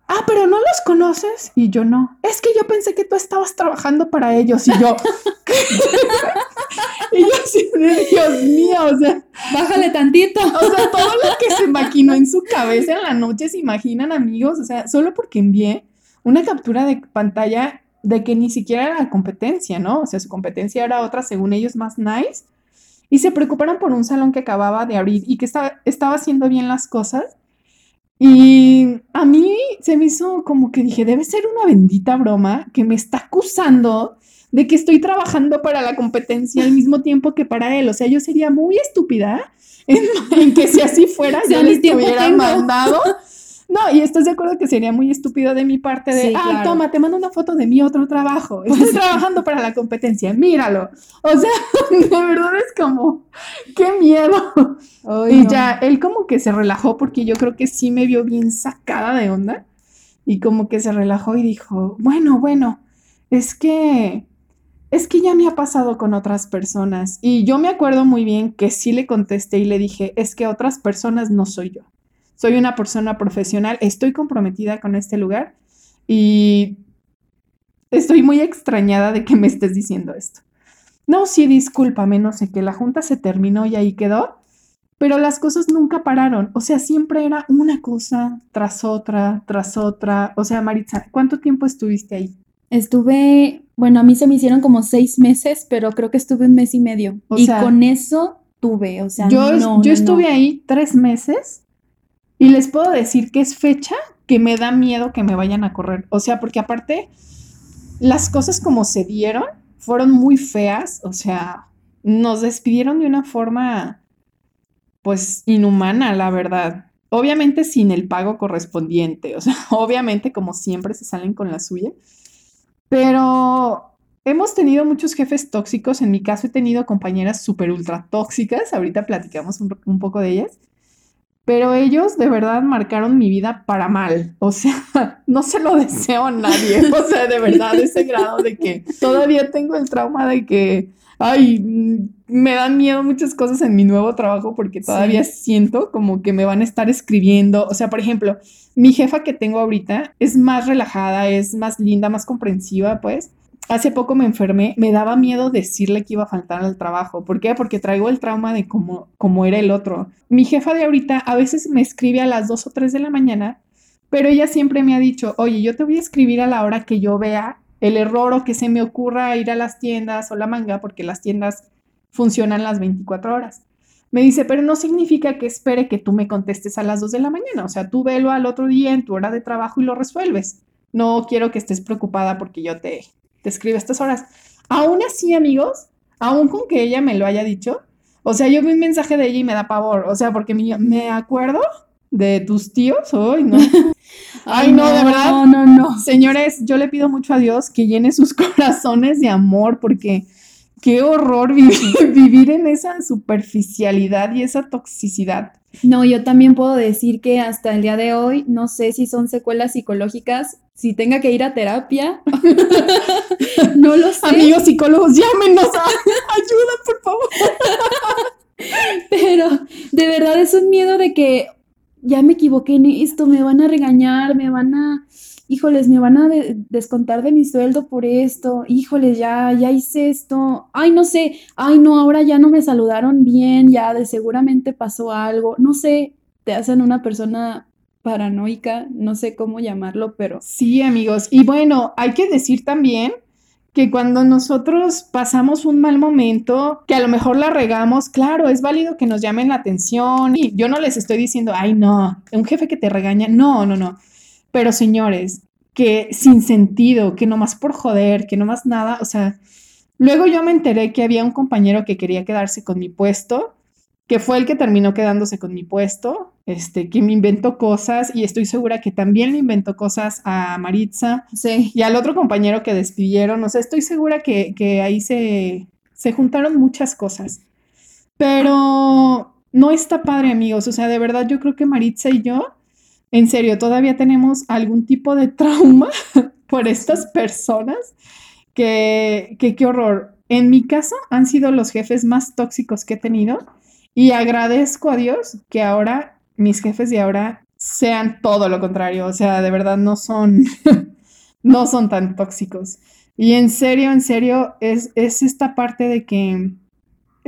S1: Ah, pero no los conoces y yo no. Es que yo pensé que tú estabas trabajando para ellos y yo. y yo así, Dios mío, o sea,
S2: bájale tantito.
S1: o sea, todo lo que se maquinó en su cabeza en la noche, se imaginan, amigos, o sea, solo porque envié una captura de pantalla de que ni siquiera era la competencia, ¿no? O sea, su competencia era otra, según ellos, más nice y se preocuparon por un salón que acababa de abrir y que estaba haciendo bien las cosas. Y a mí se me hizo como que dije, debe ser una bendita broma que me está acusando de que estoy trabajando para la competencia al mismo tiempo que para él. O sea, yo sería muy estúpida en, que si así fuera, ya le estuviera mandado no, y estás de acuerdo que sería muy estúpido de mi parte de, ah, toma, te mando una foto de mi otro trabajo. Estoy trabajando para la competencia, míralo. O sea, de verdad es como, qué miedo. y ya, él como que se relajó porque yo creo que sí me vio bien sacada de onda. Y como que se relajó y dijo, bueno, bueno, es que es que ya me ha pasado con otras personas. Y yo me acuerdo muy bien que sí le contesté y le dije, es que otras personas no soy yo soy una persona profesional, estoy comprometida con este lugar y estoy muy extrañada de que me estés diciendo esto. No, sí, discúlpame, no sé, que la junta se terminó y ahí quedó, pero las cosas nunca pararon. O sea, siempre era una cosa tras otra, tras otra. O sea, Maritza, ¿cuánto tiempo estuviste ahí?
S2: Estuve, bueno, a mí se me hicieron como seis meses, pero creo que estuve un mes y medio. y con eso tuve, o sea,
S1: yo, no, yo estuve ahí tres meses y les puedo decir que es fecha que me da miedo que me vayan a correr. O sea, porque aparte, las cosas como se dieron fueron muy feas. O sea, nos despidieron de una forma, pues, inhumana, la verdad. Obviamente sin el pago correspondiente. O sea, obviamente como siempre se salen con la suya. Pero hemos tenido muchos jefes tóxicos. En mi caso he tenido compañeras súper ultra tóxicas. Ahorita platicamos un, un poco de ellas pero ellos de verdad marcaron mi vida para mal. O sea, no se lo deseo a nadie. O sea, de verdad, ese grado de que todavía tengo el trauma de que ay, mm, me dan miedo muchas cosas en mi nuevo trabajo porque todavía siento como que me van a estar escribiendo. O sea, por ejemplo, mi jefa que tengo ahorita es más relajada, es más linda, más comprensiva, pues. Hace poco me enfermé, me daba miedo decirle que iba a faltar al trabajo. ¿Por qué? Porque traigo el trauma de cómo, cómo era el otro. Mi jefa de ahorita a veces me escribe a las 2 o 3 de la mañana, pero ella siempre me ha dicho, oye, yo te voy a escribir a la hora que yo vea el error o que se me ocurra ir a las tiendas o la manga, porque las tiendas funcionan las 24 horas. Me dice, pero no significa que espere que tú me contestes a las 2 de la mañana. O sea, tú velo al otro día en tu hora de trabajo y lo resuelves. No quiero que estés preocupada porque yo te, te escribo estas horas. Aún así, amigos, aún con que ella me lo haya dicho, o sea, yo vi un mensaje de ella y me da pavor. O sea, porque me, me acuerdo de tus tíos hoy, ¿no? Ay, no, de verdad. No, no, no. Señores, yo le pido mucho a Dios que llene sus corazones de amor porque qué horror vivir, en esa superficialidad y esa toxicidad.
S2: No, yo también puedo decir que hasta el día de hoy no sé si son secuelas psicológicas, si tenga que ir a terapia. no lo sé.
S1: Amigos psicólogos, llámenos a ayuda, por favor.
S2: Pero de verdad es un miedo de que ya me equivoqué en esto, me van a regañar, me van a, híjoles, me van a descontar de mi sueldo por esto, híjoles, ya, ya hice esto, ay, no sé, ay, no, ahora ya no me saludaron bien, ya de seguramente pasó algo, no sé, te hacen una persona paranoica, no sé cómo llamarlo, pero...
S1: Sí, amigos, y bueno, hay que decir también que cuando nosotros pasamos un mal momento, que a lo mejor la regamos, claro, es válido que nos llamen la atención y yo no les estoy diciendo, ay, no, un jefe que te regaña, no, no, no. Pero señores, que sin sentido, que nomás por joder, que nomás nada, o sea, luego yo me enteré que había un compañero que quería quedarse con mi puesto que fue el que terminó quedándose con mi puesto, este, que me inventó cosas y estoy segura que también le inventó cosas a Maritza
S2: sí.
S1: y al otro compañero que despidieron. O sea, estoy segura que, que ahí se, se juntaron muchas cosas. Pero no está padre, amigos. O sea, de verdad yo creo que Maritza y yo, en serio, todavía tenemos algún tipo de trauma por estas personas que, que qué horror. En mi caso, han sido los jefes más tóxicos que he tenido y agradezco a Dios que ahora mis jefes de ahora sean todo lo contrario, o sea, de verdad no son, no son tan tóxicos. Y en serio, en serio, es, es esta parte de que,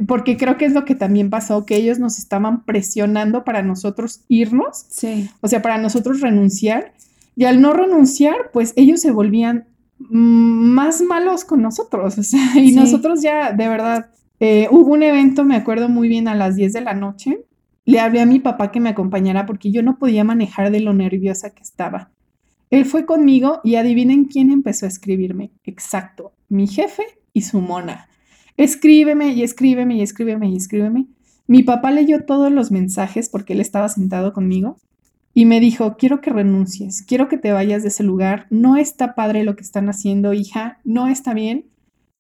S1: porque creo que es lo que también pasó, que ellos nos estaban presionando para nosotros irnos,
S2: sí.
S1: o sea, para nosotros renunciar, y al no renunciar, pues ellos se volvían más malos con nosotros, o sea, y nosotros ya, de verdad, eh, hubo un evento, me acuerdo muy bien, a las 10 de la noche. Le hablé a mi papá que me acompañara porque yo no podía manejar de lo nerviosa que estaba. Él fue conmigo y adivinen quién empezó a escribirme. Exacto, mi jefe y su mona. Escríbeme y escríbeme y escríbeme y escríbeme. Mi papá leyó todos los mensajes porque él estaba sentado conmigo y me dijo, quiero que renuncies, quiero que te vayas de ese lugar, no está padre lo que están haciendo, hija, no está bien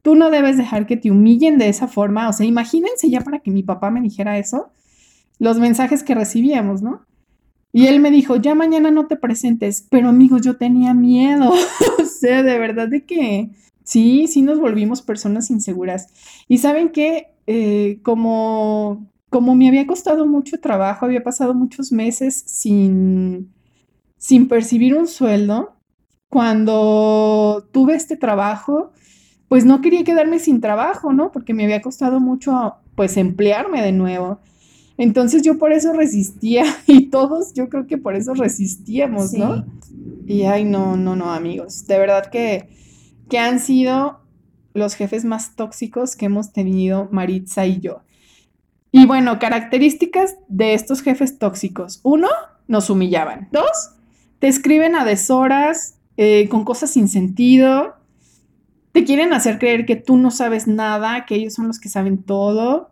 S1: Tú no debes dejar que te humillen de esa forma. O sea, imagínense ya para que mi papá me dijera eso, los mensajes que recibíamos, ¿no? Y él me dijo, ya mañana no te presentes, pero amigos, yo tenía miedo. o sea, de verdad de que sí, sí nos volvimos personas inseguras. Y saben que eh, como, como me había costado mucho trabajo, había pasado muchos meses sin, sin percibir un sueldo, cuando tuve este trabajo, pues no quería quedarme sin trabajo, ¿no? Porque me había costado mucho, pues, emplearme de nuevo. Entonces yo por eso resistía y todos yo creo que por eso resistíamos, ¿no? Y ay, no, no, no, amigos. De verdad que, que han sido los jefes más tóxicos que hemos tenido Maritza y yo. Y bueno, características de estos jefes tóxicos. Uno, nos humillaban. Dos, te escriben a deshoras, eh, con cosas sin sentido te quieren hacer creer que tú no sabes nada, que ellos son los que saben todo.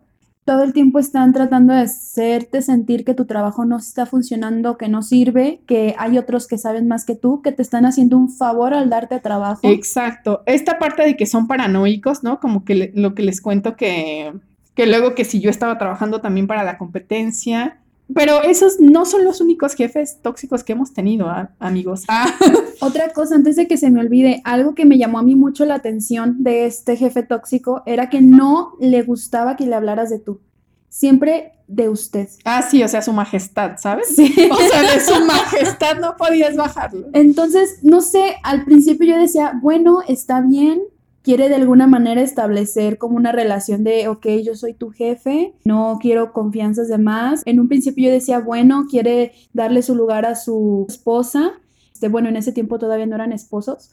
S2: Todo el tiempo están tratando de hacerte sentir que tu trabajo no está funcionando, que no sirve, que hay otros que saben más que tú, que te están haciendo un favor al darte trabajo.
S1: Exacto. Esta parte de que son paranoicos, ¿no? Como que lo que les cuento que, que luego que si yo estaba trabajando también para la competencia, Pero esos no son los únicos jefes tóxicos que hemos tenido, amigos. Ah.
S2: Otra cosa, antes de que se me olvide, algo que me llamó a mí mucho la atención de este jefe tóxico era que no le gustaba que le hablaras de tú. Siempre de usted.
S1: Ah, sí, o sea, su majestad, ¿sabes? Sí. O sea, de su majestad no podías bajarlo.
S2: Entonces, no sé, al principio yo decía, bueno, está bien, quiere de alguna manera establecer como una relación de, ok, yo soy tu jefe, no quiero confianzas de más. En un principio yo decía, bueno, quiere darle su lugar a su esposa. Este, bueno, en ese tiempo todavía no eran esposos,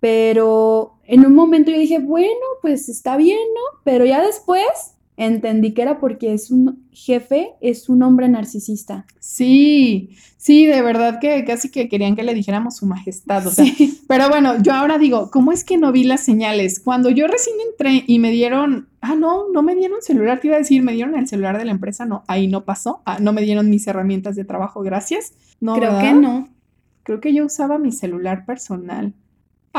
S2: pero en un momento yo dije, bueno, pues está bien, ¿no? Pero ya después entendí que era porque es un jefe, es un hombre narcisista.
S1: Sí, sí, de verdad que casi que querían que le dijéramos su majestad. O sea, Pero bueno, yo ahora digo, ¿cómo es que no vi las señales? Cuando yo recién entré y me dieron, ah, no, no me dieron celular, te iba a decir, me dieron el celular de la empresa, no, ahí no pasó, ah, no me dieron mis herramientas de trabajo, gracias. No,
S2: Creo que no.
S1: Creo que yo usaba mi celular personal.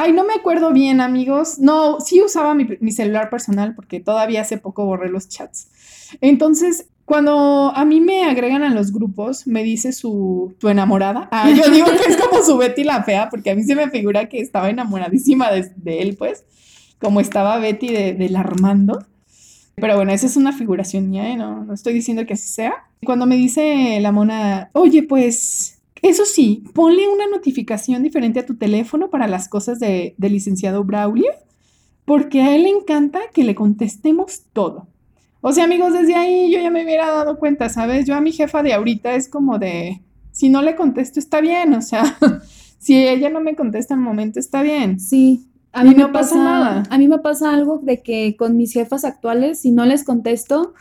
S1: Ay, no me acuerdo bien, amigos. No, sí usaba mi, celular personal porque todavía hace poco borré los chats. Entonces, cuando a mí me agregan a los grupos, me dice su tu enamorada. Ah, yo digo que es como su Betty la fea, porque a mí se me figura que estaba enamoradísima de, él, pues, como estaba Betty del Armando. Pero bueno, esa es una figuración mía, ¿eh? no, no estoy diciendo que así sea. Cuando me dice la mona, oye, pues eso sí, ponle una notificación diferente a tu teléfono para las cosas de, del licenciado Braulio, porque a él le encanta que le contestemos todo. O sea, amigos, desde ahí yo ya me hubiera dado cuenta, ¿sabes? Yo a mi jefa de ahorita es como de, si no le contesto está bien, o sea, si ella no me contesta en el momento está bien.
S2: Sí. A mí no pasa, nada. A mí me pasa algo de que con mis jefas actuales, si no les contesto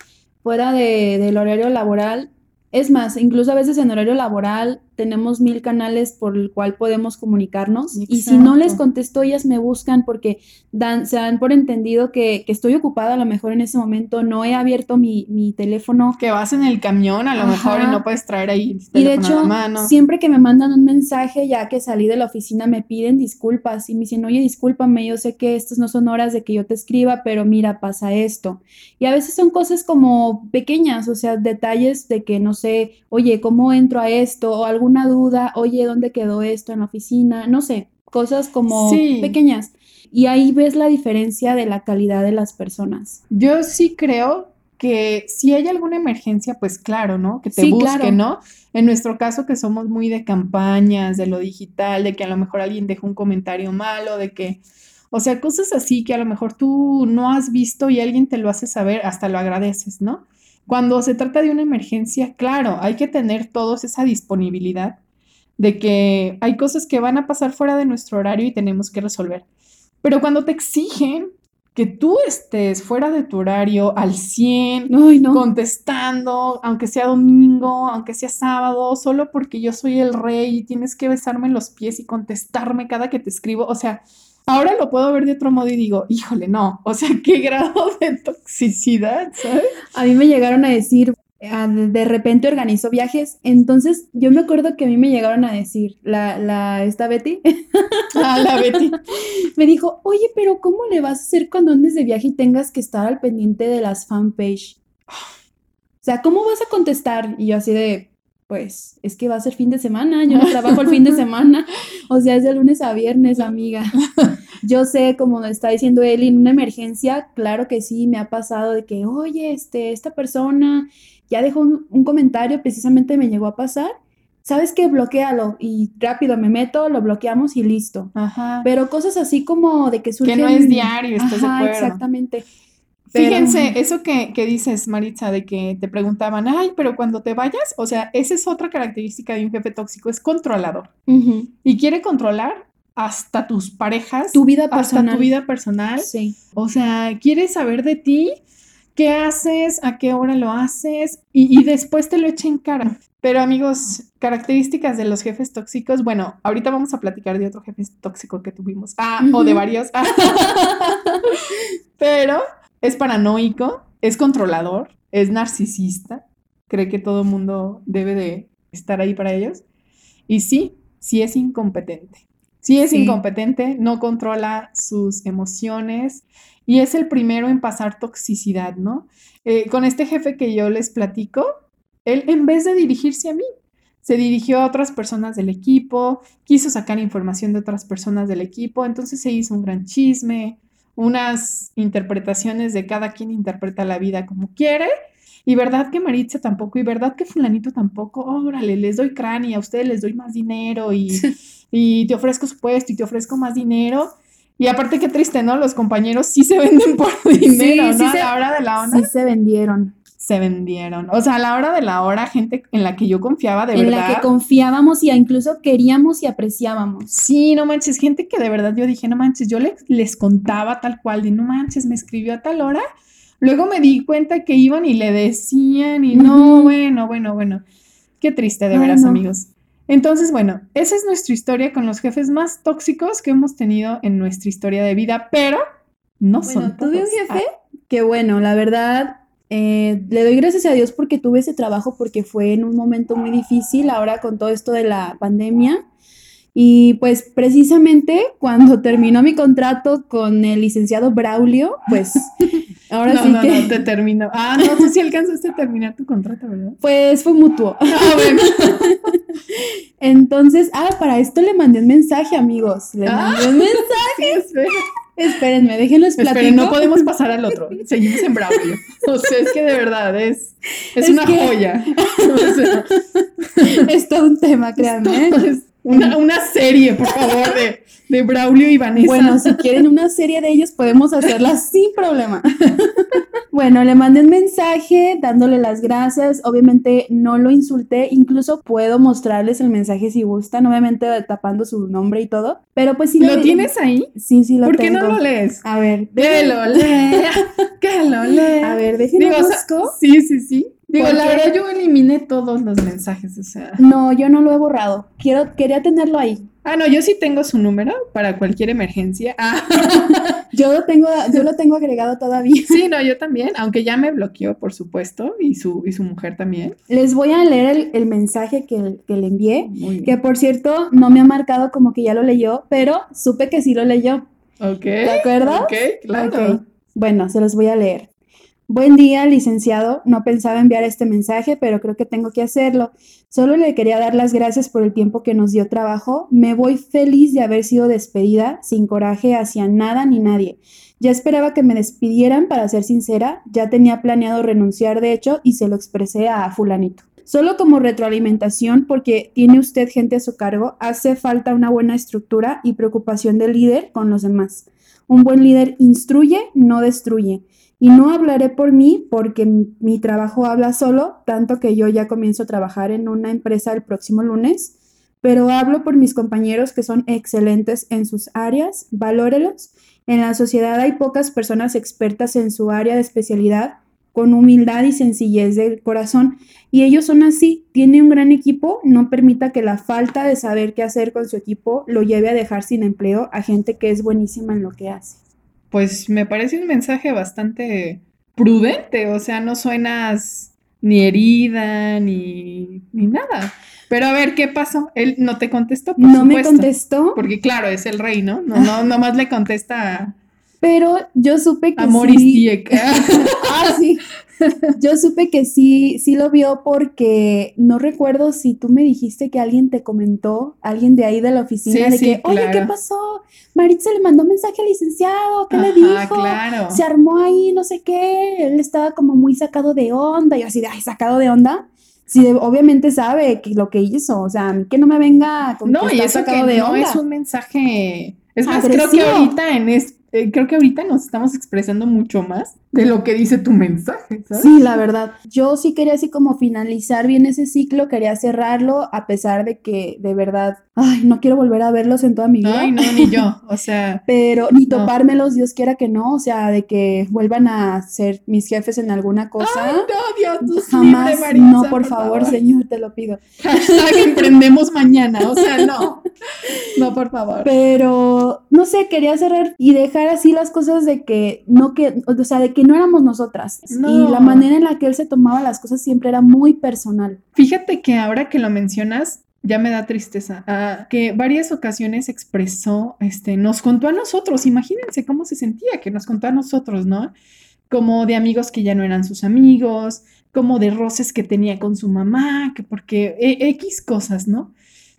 S2: fuera de, del horario laboral, es más, incluso a veces en horario laboral tenemos mil canales por el cual podemos comunicarnos y si no les contesto, ellas me buscan porque dan, se dan por entendido que, estoy ocupada a lo mejor en ese momento, no he abierto mi, teléfono.
S1: Que vas en el camión a lo mejor y no puedes traer ahí
S2: el Y de hecho, siempre que me mandan un mensaje ya que salí de la oficina me piden disculpas y me dicen, oye, discúlpame, yo sé que estas no son horas de que yo te escriba, pero mira, pasa esto. Y a veces son cosas como pequeñas, o sea, detalles de que no sé, oye, ¿cómo entro a esto? O algo una duda, oye, ¿dónde quedó esto en la oficina? No sé, cosas como pequeñas. Y ahí ves la diferencia de la calidad de las personas.
S1: Yo sí creo que si hay alguna emergencia, pues claro, ¿no? Que te busque, ¿no? En nuestro caso, que somos muy de campañas, de lo digital, de que a lo mejor alguien dejó un comentario malo, de que, o sea, cosas así que a lo mejor tú no has visto y alguien te lo hace saber, hasta lo agradeces, ¿no? Cuando se trata de una emergencia, claro, hay que tener todos esa disponibilidad de que hay cosas que van a pasar fuera de nuestro horario y tenemos que resolver. Pero cuando te exigen que tú estés fuera de tu horario al 100, contestando, aunque sea domingo, aunque sea sábado, solo porque yo soy el rey y tienes que besarme los pies y contestarme cada que te escribo, o sea, Ahora lo puedo ver de otro modo y digo, híjole, no, o sea, qué grado de toxicidad, ¿sabes?
S2: A mí me llegaron a decir, ah, de repente organizó viajes, entonces yo me acuerdo que a mí me llegaron a decir, la, la, esta Betty,
S1: ah, la Betty,
S2: me dijo, oye, pero ¿cómo le vas a hacer cuando andes de viaje y tengas que estar al pendiente de las fanpage? O sea, ¿cómo vas a contestar? Y yo así de, pues es que va a ser fin de semana, yo no trabajo el fin de semana, o sea, es de lunes a viernes, amiga. Yo sé, como está diciendo él, en una emergencia, claro que sí, me ha pasado de que, oye, este, esta persona ya dejó un, comentario, precisamente me llegó a pasar, ¿sabes qué? Bloquealo y rápido me meto, lo bloqueamos y listo. Ajá. Pero cosas así como de que surgen...
S1: Que no es diario, ¿estás de acuerdo?
S2: exactamente.
S1: Fíjense, eso que, dices, Maritza, de que te preguntaban, ay, pero cuando te vayas, o sea, esa es otra característica de un jefe tóxico, es controlador. Y quiere controlar hasta tus parejas.
S2: Tu vida personal.
S1: Hasta tu vida personal.
S2: Sí.
S1: O sea, quiere saber de ti, qué haces, a qué hora lo haces, y, después te lo echa en cara. Pero amigos, características de los jefes tóxicos, bueno, ahorita vamos a platicar de otro jefe tóxico que tuvimos. Ah, o de varios. Pero es paranoico, es controlador, es narcisista, cree que todo el mundo debe de estar ahí para ellos. Y sí, sí es incompetente. Sí es incompetente, no controla sus emociones y es el primero en pasar toxicidad, ¿no? Eh, con este jefe que yo les platico, él en vez de dirigirse a mí, se dirigió a otras personas del equipo, quiso sacar información de otras personas del equipo, entonces se hizo un gran chisme, unas interpretaciones de cada quien interpreta la vida como quiere. Y verdad que Maritza tampoco, y verdad que fulanito tampoco, órale, les doy cráneo, a ustedes les doy más dinero y, y te ofrezco su puesto y te ofrezco más dinero. Y aparte qué triste, ¿no? Los compañeros sí se venden por dinero,
S2: Sí, sí
S1: ¿no?
S2: se-
S1: a la hora de la
S2: Sí se vendieron.
S1: se vendieron. O sea, a la hora de la hora, gente en la que yo confiaba de
S2: en
S1: verdad.
S2: la que confiábamos y incluso queríamos y apreciábamos.
S1: Sí, no manches, gente que de verdad yo dije, no manches, yo les, les contaba tal cual, de no manches, me escribió a tal hora. Luego me di cuenta que iban y le decían y no, bueno, bueno, bueno. Qué triste, de veras, amigos. Entonces, bueno, esa es nuestra historia con los jefes más tóxicos que hemos tenido en nuestra historia de vida, pero no
S2: Bueno,
S1: son
S2: tuve un jefe que bueno, la verdad, eh, le doy gracias a Dios porque tuve ese trabajo porque fue en un momento muy difícil ahora con todo esto de la pandemia. Y pues precisamente cuando terminó mi contrato con el licenciado Braulio, pues ahora
S1: no,
S2: sí
S1: no,
S2: que
S1: no, te terminó. Ah, no, tú sí alcanzaste a terminar tu contrato, ¿verdad?
S2: pues fue mutuo.
S1: Ah, bueno.
S2: Entonces, ah, para esto le mandé un mensaje, amigos. Le mandé un mensaje.
S1: Sí.
S2: Espérenme, déjenlos platico.
S1: Esperen, no podemos pasar al otro. Seguimos en Braulio. O sea, es que de verdad es, es,
S2: Es
S1: una
S2: que-
S1: joya. O sea,
S2: Es todo un tema, créanme.
S1: es una, una serie, por favor, de, de Braulio y Vanessa.
S2: Bueno, si quieren una serie de ellos, podemos hacerla sin problema. Bueno, le mandé un mensaje dándole las gracias. Obviamente no lo insulté. Incluso puedo mostrarles el mensaje si gustan. Obviamente tapando su nombre y todo. Pero pues sí
S1: ¿Lo
S2: le-
S1: tienes ahí?
S2: Sí, sí lo
S1: ¿Por qué
S2: tengo.
S1: no lo lees?
S2: A ver.
S1: Que lo lea, que lo lea.
S2: A ver, déjenme
S1: Digo, o sea,
S2: busco.
S1: sí, sí, sí. Digo,
S2: ¿Por
S1: la verdad yo eliminé todos los mensajes, o sea.
S2: No, yo no lo he borrado. Quiero, quería tenerlo ahí.
S1: Ah, no, yo sí tengo su número para cualquier emergencia. Ah,
S2: Yo lo tengo, yo lo tengo agregado todavía.
S1: sí, no, yo también, aunque ya me bloqueó, por supuesto, y su, y su mujer también.
S2: Les voy a leer el, el mensaje que, que le envié. Que por cierto, no me ha marcado como que ya lo leyó, pero supe que sí lo leyó.
S1: Ok.
S2: ¿Te acuerdas?
S1: Ok, claro.
S2: Bueno, se los voy a leer. Buen día, licenciado. No pensaba enviar este mensaje, pero creo que tengo que hacerlo. Solo le quería dar las gracias por el tiempo que nos dio trabajo. Me voy feliz de haber sido despedida, sin coraje hacia nada ni nadie. Ya esperaba que me despidieran, para ser sincera. Ya tenía planeado renunciar, de hecho, y se lo expresé a fulanito. Solo como retroalimentación, porque tiene usted gente a su cargo, hace falta una buena estructura y preocupación del líder con los demás. Un buen líder instruye, no destruye. Y no hablaré por mí porque mi trabajo habla solo, tanto que yo ya comienzo a trabajar en una empresa el próximo lunes, pero hablo por mis compañeros que son excelentes en sus áreas, valórelos. En la sociedad hay pocas personas expertas en su área de especialidad, con humildad y sencillez del corazón, y ellos son así, tiene un gran equipo, no permita que la falta de saber qué hacer con su equipo lo lleve a dejar sin empleo a gente que es buenísima en lo que hace.
S1: Pues me parece un mensaje bastante prudente, o sea, no suenas ni herida ni, ni nada. Pero a ver, ¿qué pasó? Él no te contestó, por
S2: no me contestó,
S1: Porque claro, es el rey, ¿no? No, no, nomás le contesta
S2: pero yo supe que
S1: a Moris
S2: sí.
S1: Dieck.
S2: Ah, sí. Yo supe que sí, sí lo vio porque no recuerdo si tú me dijiste que alguien te comentó, alguien de ahí de la oficina,
S1: Sí,
S2: de
S1: sí,
S2: que, oye, ¿qué pasó? Maritza le mandó mensaje al licenciado, ¿qué le dijo?
S1: claro.
S2: Se armó ahí, no sé qué, él estaba como muy sacado de onda, y yo así de, ay, sacado de onda. Sí, obviamente sabe que lo que hizo, o sea, que no me venga con
S1: No,
S2: que
S1: y
S2: está
S1: eso que
S2: sacado de
S1: no
S2: onda.
S1: es un mensaje. Es más, creo que ahorita en es, eh, creo que ahorita nos estamos expresando mucho más de lo que dice tu mensaje, ¿sabes?
S2: Sí, la verdad. Yo sí quería así como finalizar bien ese ciclo, quería cerrarlo, a pesar de que de verdad, ay, no quiero volver a verlos en toda mi vida.
S1: Ay, no, ni yo. O sea,
S2: Pero ni
S1: No.
S2: topármelos, Dios quiera que no, o sea, de que vuelvan a ser mis jefes en alguna cosa.
S1: ay, no, Dios, tú
S2: Jamás,
S1: libre,
S2: no, por, favor, señor, te lo pido.
S1: Hashtag emprendemos mañana. O sea, no. No, por favor.
S2: Pero, no sé, quería cerrar y dejar así las cosas de que no que, o sea, de que no éramos nosotras.
S1: No.
S2: Y la manera en la que él se tomaba las cosas siempre era muy personal.
S1: Fíjate que ahora que lo mencionas, ya me da tristeza. Ah, que varias ocasiones expresó, este, nos contó a nosotros. Imagínense cómo se sentía que nos contó a nosotros, ¿no? Como de amigos que ya no eran sus amigos, como de roces que tenía con su mamá, que porque e, X cosas, ¿no?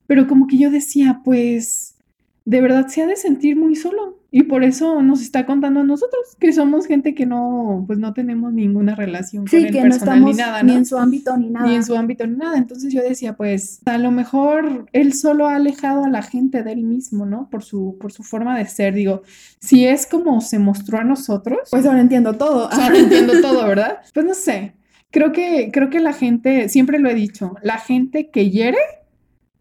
S1: Pero como que yo decía, pues, de verdad se ha de sentir muy solo. Y por eso nos está contando a nosotros, que somos gente que no, pues no tenemos ninguna relación
S2: con el que no estamos ni nada, Ni en su ámbito ni nada.
S1: Ni en su ámbito ni nada. Entonces yo decía, pues, a lo mejor él solo ha alejado a la gente de él mismo, ¿no? Por su, por su forma de ser. Digo, si es como se mostró a nosotros.
S2: Pues ahora entiendo todo.
S1: Ahora entiendo todo, ¿verdad? Pues no sé. Creo que, creo que la gente, siempre lo he dicho, la gente que hiere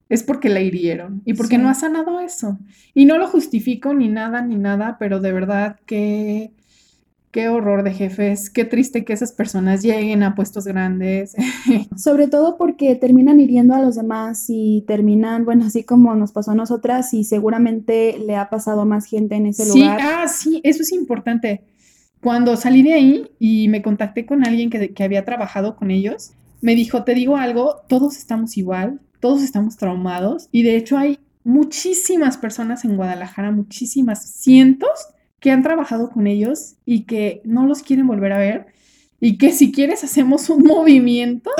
S1: es porque la hirieron y porque no ha sanado eso. Y no lo justifico ni nada, ni nada, pero de verdad que qué horror de jefes, qué triste que esas personas lleguen a puestos grandes.
S2: Sobre todo porque terminan hiriendo a los demás y terminan, bueno, así como nos pasó a nosotras y seguramente le ha pasado a más gente en ese lugar.
S1: Ah, sí, eso es importante. Cuando salí de ahí y me contacté con alguien que, que había trabajado con ellos, me dijo, te digo algo, todos estamos igual, todos estamos traumados y de hecho hay muchísimas personas en Guadalajara, muchísimas, cientos que han trabajado con ellos y que no los quieren volver a ver y que si quieres hacemos un movimiento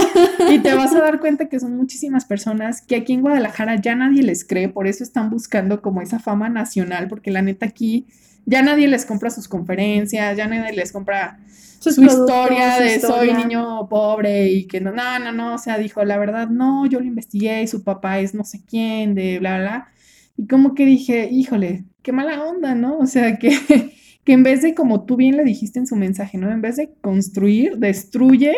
S1: y te vas a dar cuenta que son muchísimas personas que aquí en Guadalajara ya nadie les cree, por eso están buscando como esa fama nacional, porque la neta aquí ya nadie les compra sus conferencias, ya nadie les compra su historia de soy niño pobre y que no, no, no, no, o sea, dijo, la verdad, no, yo lo investigué, su papá es no sé quién, de bla, bla, y como que dije, híjole, qué mala onda, ¿no? O sea, que, que en vez de, como tú bien le dijiste en su mensaje, ¿no? En vez de construir, destruye,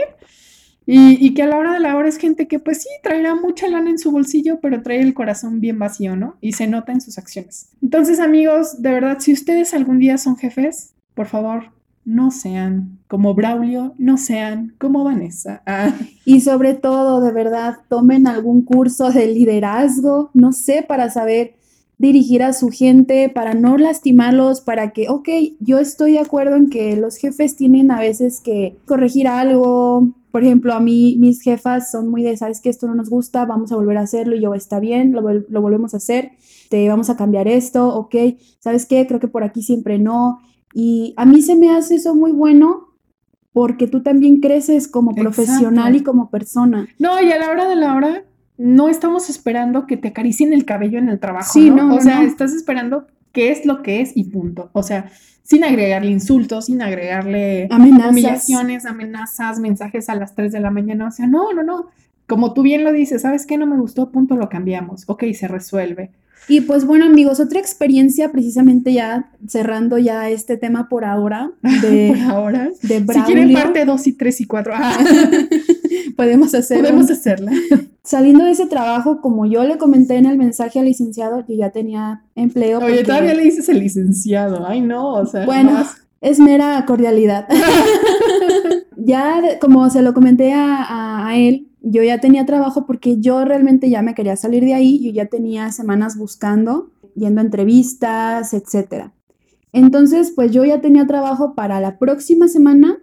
S1: y, y, que a la hora de la hora es gente que pues sí, traerá mucha lana en su bolsillo, pero trae el corazón bien vacío, ¿no? Y se nota en sus acciones. Entonces, amigos, de verdad, si ustedes algún día son jefes, por favor, no sean como Braulio, no sean como Vanessa. Ah.
S2: Y sobre todo, de verdad, tomen algún curso de liderazgo, no sé, para saber dirigir a su gente, para no lastimarlos, para que, ok, yo estoy de acuerdo en que los jefes tienen a veces que corregir algo. Por ejemplo, a mí mis jefas son muy de, sabes que esto no nos gusta, vamos a volver a hacerlo y yo, está bien, lo, lo volvemos a hacer, te vamos a cambiar esto, ok, sabes qué, creo que por aquí siempre no y a mí se me hace eso muy bueno porque tú también creces como profesional y como persona.
S1: No, y a la hora de la hora no estamos esperando que te acaricien el cabello en el trabajo. Sí, no, o sea, estás esperando qué es lo que es y punto. O sea, sin agregarle insultos, sin agregarle amenazas. humillaciones, amenazas, mensajes a las 3 de la mañana. O sea, no, no, no. Como tú bien lo dices, ¿sabes qué? No me gustó, punto, lo cambiamos. Ok, se resuelve.
S2: Y pues bueno amigos, otra experiencia precisamente ya cerrando ya este tema por ahora.
S1: De, por ahora. De Si quieren parte 2 y 3 y 4. Ah.
S2: podemos hacerla.
S1: Podemos hacerla.
S2: Saliendo de ese trabajo, como yo le comenté en el mensaje al licenciado, yo ya tenía empleo.
S1: Oye, todavía le dices el licenciado. Ay, no, o sea.
S2: Bueno, es mera cordialidad. ya, como se lo comenté a, a él, yo ya tenía trabajo porque yo realmente ya me quería salir de ahí, yo ya tenía semanas buscando, yendo a entrevistas, etc. Entonces, pues yo ya tenía trabajo para la próxima semana.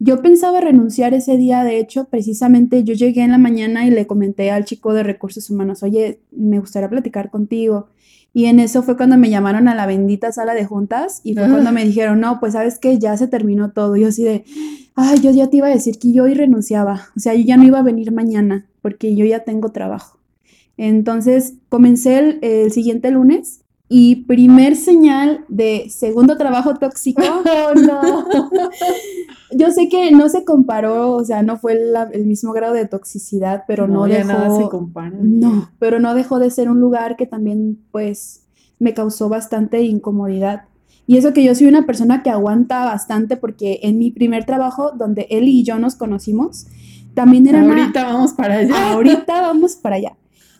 S2: Yo pensaba renunciar ese día, de hecho, precisamente yo llegué en la mañana y le comenté al chico de recursos humanos, oye, me gustaría platicar contigo. Y en eso fue cuando me llamaron a la bendita sala de juntas y fue cuando me dijeron, no, pues sabes que ya se terminó todo. yo así de, ay, yo ya te iba a decir que yo hoy renunciaba. O sea, yo ya no iba a venir mañana porque yo ya tengo trabajo. Entonces comencé el, siguiente lunes y primer señal de segundo trabajo tóxico. Oh, no. Yo sé que no se comparó, o sea, no fue el mismo grado de toxicidad, pero no, dejó.
S1: nada se compara.
S2: No, pero no dejó de ser un lugar que también, pues, me causó bastante incomodidad. Y eso que yo soy una persona que aguanta bastante porque en mi primer trabajo, donde él y yo nos conocimos, también era...
S1: Ahorita vamos para allá.
S2: Ahorita vamos para allá.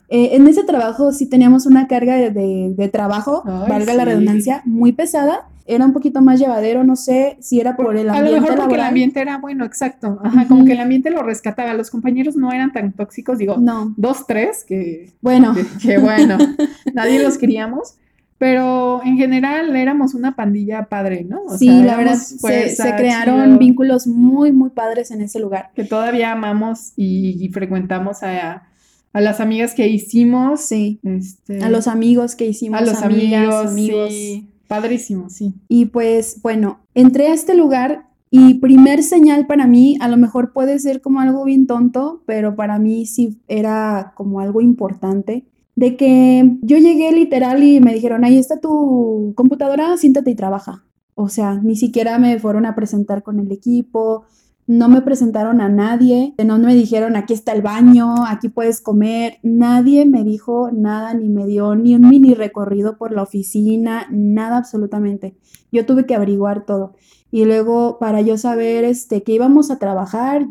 S2: Eh, en ese trabajo sí teníamos una carga de, trabajo, valga la redundancia, muy pesada. Era un poquito más llevadero, no sé si era por el ambiente.
S1: A lo mejor porque el ambiente era bueno, exacto. Ajá, como que el ambiente lo rescataba. Los compañeros no eran tan tóxicos, digo, no. dos, tres, que
S2: bueno,
S1: que, bueno, nadie los queríamos. Pero en general éramos una pandilla padre, ¿no?
S2: sí, la verdad, se, crearon vínculos muy, muy padres en ese lugar.
S1: Que todavía amamos y frecuentamos a, a las amigas que hicimos.
S2: Sí. Este, a los amigos que hicimos.
S1: A los amigos, Sí. Padrísimo, sí.
S2: Y pues, bueno, entré a este lugar Y primer señal para mí, a lo mejor puede ser como algo bien tonto, pero para mí sí era como algo importante, de que yo llegué literal y me dijeron, ahí está tu computadora, siéntate y trabaja. O sea, ni siquiera me fueron a presentar con el equipo, no me presentaron a nadie, no me dijeron aquí está el baño, aquí puedes comer, nadie me dijo nada, ni me dio ni un mini recorrido por la oficina, nada absolutamente. Yo tuve que averiguar todo. Y luego para yo saber este, que íbamos a trabajar,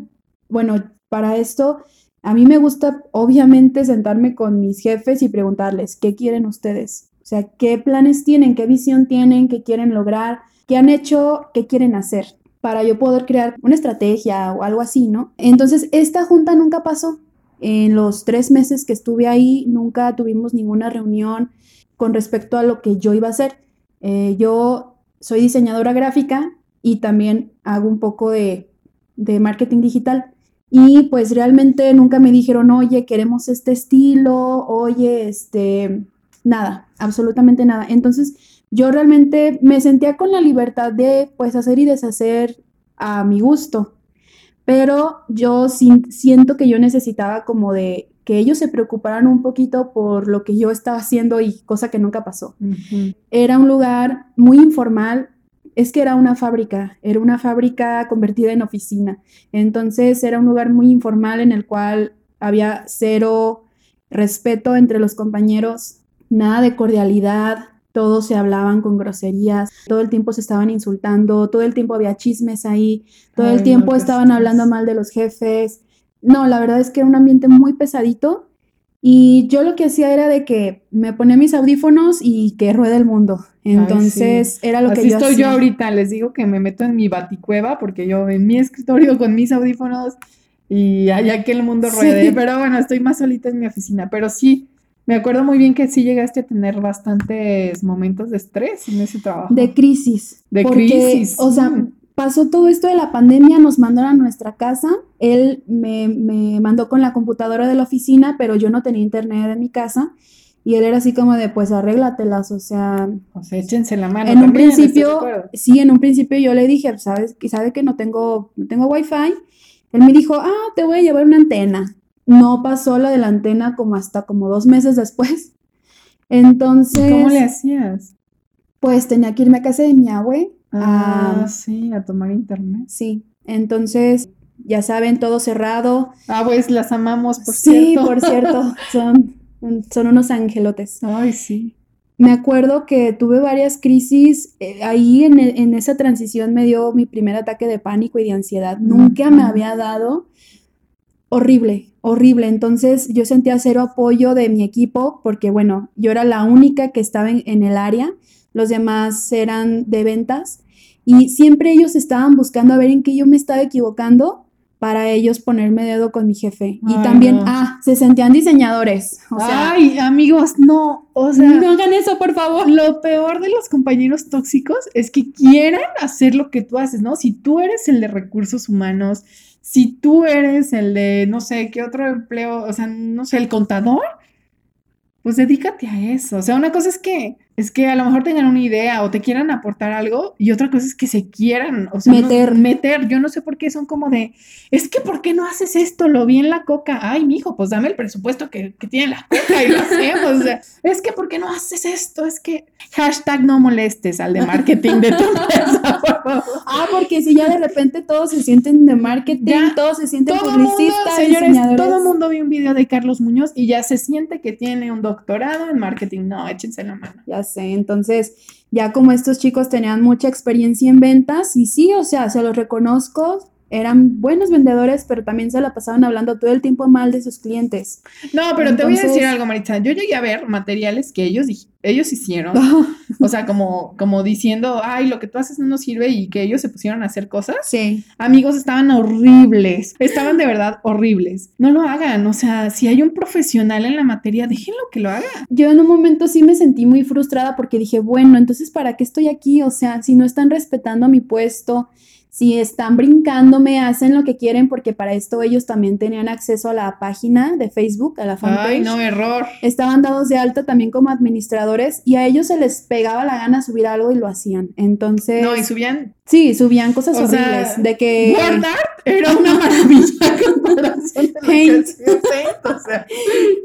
S2: bueno, para esto a mí me gusta obviamente sentarme con mis jefes y preguntarles, ¿qué quieren ustedes? O sea, ¿qué planes tienen? ¿Qué visión tienen? ¿Qué quieren lograr? ¿Qué han hecho? ¿Qué quieren hacer? para yo poder crear una estrategia o algo así, ¿no? Entonces, esta junta nunca pasó. En los tres meses que estuve ahí, nunca tuvimos ninguna reunión con respecto a lo que yo iba a hacer. Eh, yo soy diseñadora gráfica y también hago un poco de, de marketing digital. Y pues realmente nunca me dijeron, oye, queremos este estilo, oye, este, nada, absolutamente nada. Entonces, yo realmente me sentía con la libertad de pues hacer y deshacer a mi gusto, pero yo siento que yo necesitaba como de que ellos se preocuparan un poquito por lo que yo estaba haciendo y cosa que nunca pasó. Era un lugar muy informal, es que era una fábrica, era una fábrica convertida en oficina, entonces era un lugar muy informal en el cual había cero respeto entre los compañeros, nada de cordialidad, todos se hablaban con groserías, todo el tiempo se estaban insultando, todo el tiempo había chismes ahí, todo el tiempo estaban hablando mal de los jefes. No, la verdad es que era un ambiente muy pesadito y yo lo que hacía era de que me ponía mis audífonos y que ruede el mundo. Entonces era lo que yo
S1: estoy yo ahorita, les digo que me meto en mi baticueva porque yo en mi escritorio con mis audífonos y allá que el mundo ruede, pero bueno, estoy más solita en mi oficina, pero sí, me acuerdo muy bien que sí llegaste a tener bastantes momentos de estrés en ese trabajo.
S2: De crisis.
S1: De crisis.
S2: O sea, mm. Pasó todo esto de la pandemia, nos mandaron a nuestra casa. Él me, mandó con la computadora de la oficina, pero yo no tenía internet en mi casa. Y él era así como de, pues arréglatelas, o sea...
S1: O sea, échense la mano.
S2: En un principio, sí, en un principio yo le dije, ¿sabes? ¿Sabe que no tengo, no tengo wifi? Él me dijo, ah, te voy a llevar una antena no pasó la de la antena como hasta como dos meses después. Entonces.
S1: ¿Cómo le hacías?
S2: Pues tenía que irme a casa de mi abue.
S1: Ah, sí, a tomar internet.
S2: Sí. Entonces, ya saben, todo cerrado.
S1: Ah, pues las amamos, por cierto.
S2: Sí, por cierto. Son, son unos angelotes.
S1: Ay, sí.
S2: Me acuerdo que tuve varias crisis. Eh, ahí en, en, esa transición me dio mi primer ataque de pánico y de ansiedad. Nunca me había dado horrible, horrible. Entonces yo sentía cero apoyo de mi equipo porque, bueno, yo era la única que estaba en, el área, los demás eran de ventas y siempre ellos estaban buscando a ver en qué yo me estaba equivocando para ellos ponerme dedo con mi jefe. y también, ah, se sentían diseñadores.
S1: O sea, Ay, amigos, no, o sea,
S2: no hagan eso, por favor.
S1: Lo peor de los compañeros tóxicos es que quieran hacer lo que tú haces, ¿no? Si tú eres el de recursos humanos, si tú eres el de, no sé, qué otro empleo, o sea, no sé, el contador, pues dedícate a eso. O sea, una cosa es que es que a lo mejor tengan una idea o te quieran aportar algo y otra cosa es que se quieran, o sea,
S2: meter,
S1: meter. Yo no sé por qué son como de, es que ¿por qué no haces esto? Lo vi en la coca. Ay, mijo, pues dame el presupuesto que, tiene la coca y lo hacemos. O sea, es que ¿por qué no haces esto? Es que hashtag no molestes al de marketing de tu empresa,
S2: Ah, porque si ya de repente todos se sienten de marketing, todos se sienten todo publicistas,
S1: señores, todo el mundo vio un video de Carlos Muñoz y ya se siente que tiene un doctorado en marketing. No, échense la mano.
S2: Ya entonces, ya como estos chicos tenían mucha experiencia en ventas, y sí, o sea, se los reconozco, eran buenos vendedores, pero también se la pasaban hablando todo el tiempo mal de sus clientes.
S1: No, pero te voy a decir algo, Maritza. Yo llegué a ver materiales que ellos, ellos hicieron, o sea, como, como diciendo, ay, lo que tú haces no nos sirve y que ellos se pusieron a hacer cosas.
S2: Sí.
S1: Amigos, estaban horribles, estaban de verdad horribles. No lo hagan, o sea, si hay un profesional en la materia, déjenlo que lo haga.
S2: Yo en un momento sí me sentí muy frustrada porque dije, bueno, entonces, ¿para qué estoy aquí? O sea, si no están respetando mi puesto, si están brincándome, hacen lo que quieren, porque para esto ellos también tenían acceso a la página de Facebook, a la fanpage.
S1: Ay, no, error.
S2: Estaban dados de alta también como administradores y a ellos se les pegaba la gana subir algo y lo hacían. Entonces.
S1: No, y subían.
S2: Sí, subían cosas
S1: O sea,
S2: horribles. de que.
S1: Era una maravilla comparación de
S2: Paint.
S1: Paint, O sea,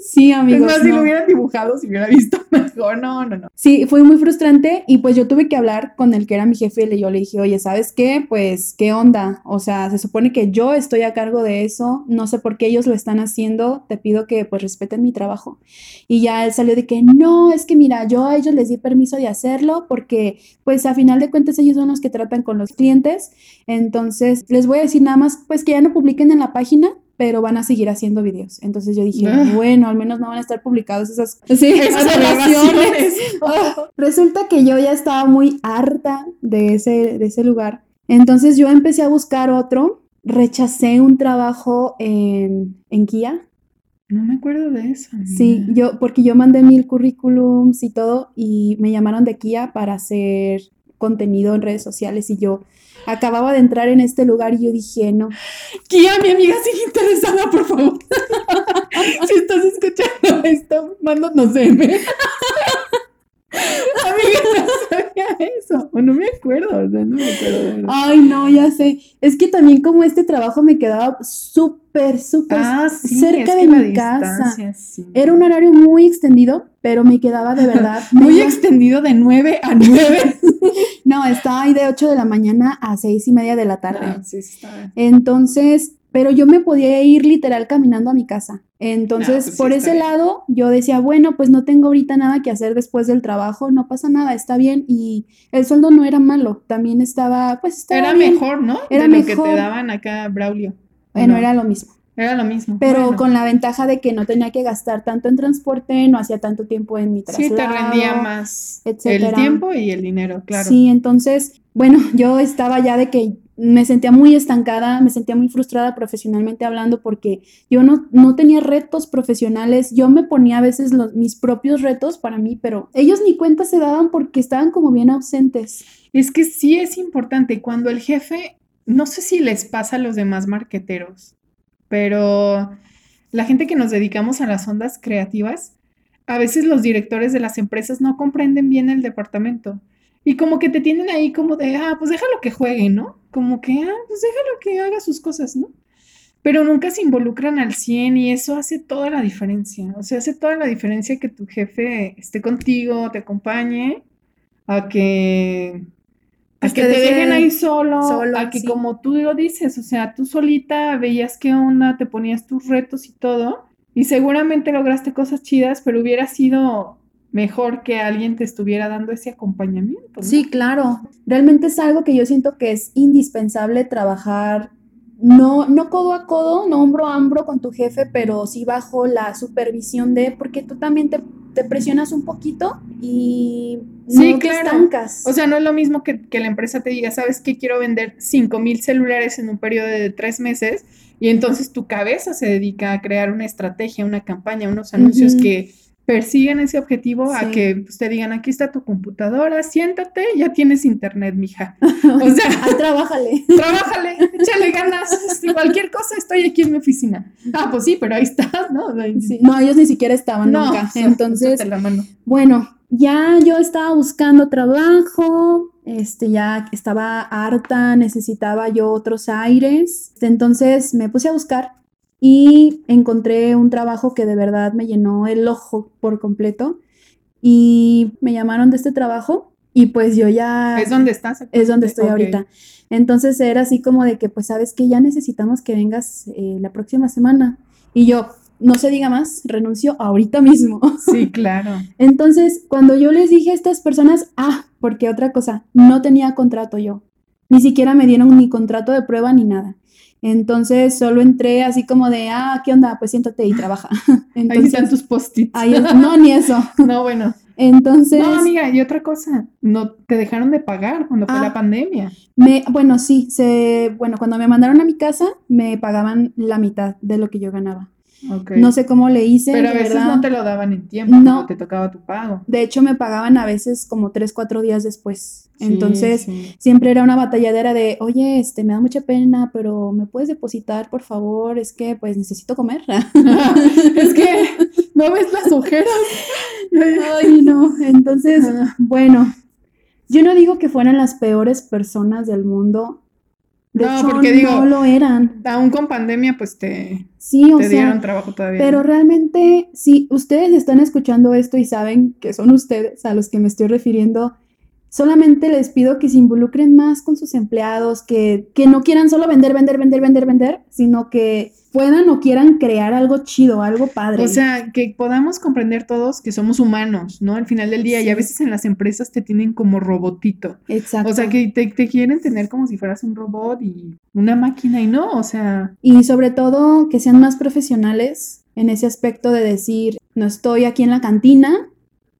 S2: Sí,
S1: es
S2: amigos.
S1: más, si lo hubieran dibujado, si hubiera visto mejor. No, no, no.
S2: Sí, fue muy frustrante y pues yo tuve que hablar con el que era mi jefe y yo le dije, oye, ¿sabes qué? Pues, ¿qué onda? O sea, se supone que yo estoy a cargo de eso, no sé por qué ellos lo están haciendo, te pido que pues respeten mi trabajo. Y ya él salió de que no, es que mira, yo a ellos les di permiso de hacerlo porque pues a final de cuentas ellos son los que tratan con los clientes, entonces les voy a decir nada más pues que ya no publiquen en la página. Pero van a seguir haciendo videos. Entonces yo dije,
S1: Ah.
S2: bueno, al menos no van a estar publicados esas, sí,
S1: Esas aberraciones.
S2: Ah, Resulta que yo ya estaba muy harta de ese, de ese lugar. Entonces yo empecé a buscar otro. Rechacé un trabajo en, en Kia.
S1: No me acuerdo de eso.
S2: Sí, yo, porque yo mandé mil currículums y todo, y me llamaron de Kia para hacer contenido en redes sociales. Y yo acababa de entrar en este lugar y yo dije, no,
S1: Kia, mi amiga sigue interesada, por favor. si estás escuchando esto, mándanos DM. Amiga, no sabía eso. O no me acuerdo, o sea, no me acuerdo.
S2: ay, no, ya sé. Es que también como este trabajo me quedaba súper, súper
S1: Ah, sí,
S2: cerca de mi casa.
S1: sí.
S2: Era un horario muy extendido, pero me quedaba de verdad.
S1: Muy extendido de 9 a 9.
S2: No, estaba ahí de 8 de la mañana a seis y media de la tarde.
S1: Ah, sí, sí, está.
S2: Entonces, pero yo me podía ir literal caminando a mi casa. Entonces,
S1: pues sí,
S2: por ese
S1: bien.
S2: lado, yo decía, bueno, pues no tengo ahorita nada que hacer después del trabajo, no pasa nada, está bien. Y el sueldo no era malo, también estaba, pues estaba
S1: Era
S2: bien.
S1: mejor, ¿no?
S2: Era
S1: de lo que te daban acá Braulio.
S2: Bueno,
S1: No,
S2: era lo mismo.
S1: era lo mismo.
S2: Pero
S1: Bueno,
S2: con la ventaja de que no tenía que gastar tanto en transporte, no hacía tanto tiempo en mi
S1: Sí,
S2: traslado.
S1: te rendía más el tiempo y el dinero, claro.
S2: Sí, entonces, bueno, yo estaba ya de que me sentía muy estancada, me sentía muy frustrada profesionalmente hablando porque yo no, no tenía retos profesionales, yo me ponía a veces los, mis propios retos para mí, pero ellos ni cuenta se daban porque estaban como bien ausentes.
S1: Es que sí es importante cuando el jefe, no sé si les pasa a los demás marqueteros, pero la gente que nos dedicamos a las ondas creativas, a veces los directores de las empresas no comprenden bien el departamento. Y como que te tienen ahí como de, ah, pues déjalo que juegue, ¿no? Como que, ah, pues déjalo que haga sus cosas, ¿no? Pero nunca se involucran al 100 y eso hace toda la diferencia. O sea, hace toda la diferencia que tu jefe esté contigo, te acompañe, a que, a que
S2: te
S1: te
S2: deje
S1: dejen ahí solo,
S2: solo,
S1: a que
S2: sí.
S1: como tú lo dices, o sea, tú solita veías qué onda, te ponías tus retos y todo, y seguramente lograste cosas chidas, pero hubiera sido mejor que alguien te estuviera dando ese acompañamiento, ¿no?
S2: Sí, claro. Realmente es algo que yo siento que es indispensable trabajar, no, no codo a codo, no hombro a hombro con tu jefe, pero sí bajo la supervisión de, porque tú también te, te presionas un poquito y no
S1: Sí,
S2: te
S1: claro.
S2: estancas.
S1: O sea, no es lo mismo que, que la empresa te diga, ¿sabes qué? Quiero vender 5 mil celulares en un periodo de tres meses y entonces tu cabeza se dedica a crear una estrategia, una campaña, unos anuncios que persiguen ese objetivo a que pues, te digan, aquí está tu computadora, siéntate, ya tienes internet, mija. O sea,
S2: Ahí trabájale.
S1: trabájale, échale ganas, este, cualquier cosa, estoy aquí en mi oficina. Ah, pues sí, pero ahí estás, ¿no?
S2: Sí, No, ellos ni siquiera estaban
S1: no,
S2: nunca. Entonces,
S1: échate la mano.
S2: Bueno, ya yo estaba buscando trabajo, este, ya estaba harta, necesitaba yo otros aires. Entonces me puse a buscar y encontré un trabajo que de verdad me llenó el ojo por completo y me llamaron de este trabajo y pues yo ya
S1: ¿Es donde estás?
S2: es donde estoy ahorita. Entonces era así como de que, pues sabes que ya necesitamos que vengas eh, la próxima semana. Y yo, no se diga más, renuncio ahorita mismo.
S1: Sí, claro.
S2: Entonces, cuando yo les dije a estas personas, ah, porque otra cosa, no tenía contrato yo. Ni siquiera me dieron ni contrato de prueba ni nada. Entonces, solo entré así como de, ah, ¿qué onda? Pues siéntate y trabaja.
S1: Ahí están tus post-its.
S2: ahí es- no, ni eso.
S1: No, bueno.
S2: Entonces,
S1: No, amiga, y otra cosa, no te dejaron de pagar cuando fue
S2: Ah.
S1: la pandemia.
S2: me, bueno, sí, se, bueno, cuando me mandaron a mi casa, me pagaban la mitad de lo que yo ganaba. Okay. No sé cómo le hice.
S1: Pero a veces no te lo daban en tiempo, no te tocaba tu pago.
S2: De hecho, me pagaban a veces como tres, cuatro días después. Entonces, siempre era una batalladera de, oye, este, me da mucha pena, pero ¿me puedes depositar, por favor? Es que, pues, necesito comer.
S1: es que, ¿no ves las ojeras?
S2: Ay, no. Entonces, bueno, yo no digo que fueran las peores personas del mundo. De no, porque digo, no lo eran.
S1: Aún con pandemia, pues te,
S2: sí,
S1: te dieron trabajo todavía.
S2: Pero realmente, si ustedes están escuchando esto y saben que son ustedes a los que me estoy refiriendo, solamente les pido que se involucren más con sus empleados, que, que no quieran solo vender, vender, vender, vender, vender, sino que puedan o quieran crear algo chido, algo padre.
S1: O sea, que podamos comprender todos que somos humanos, ¿no? Al final del día, y a veces en las empresas te tienen como robotito. Exacto. O sea, que te, te, quieren tener como si fueras un robot y una máquina y no, o sea.
S2: Y sobre todo que sean más profesionales en ese aspecto de decir, no estoy aquí en la cantina,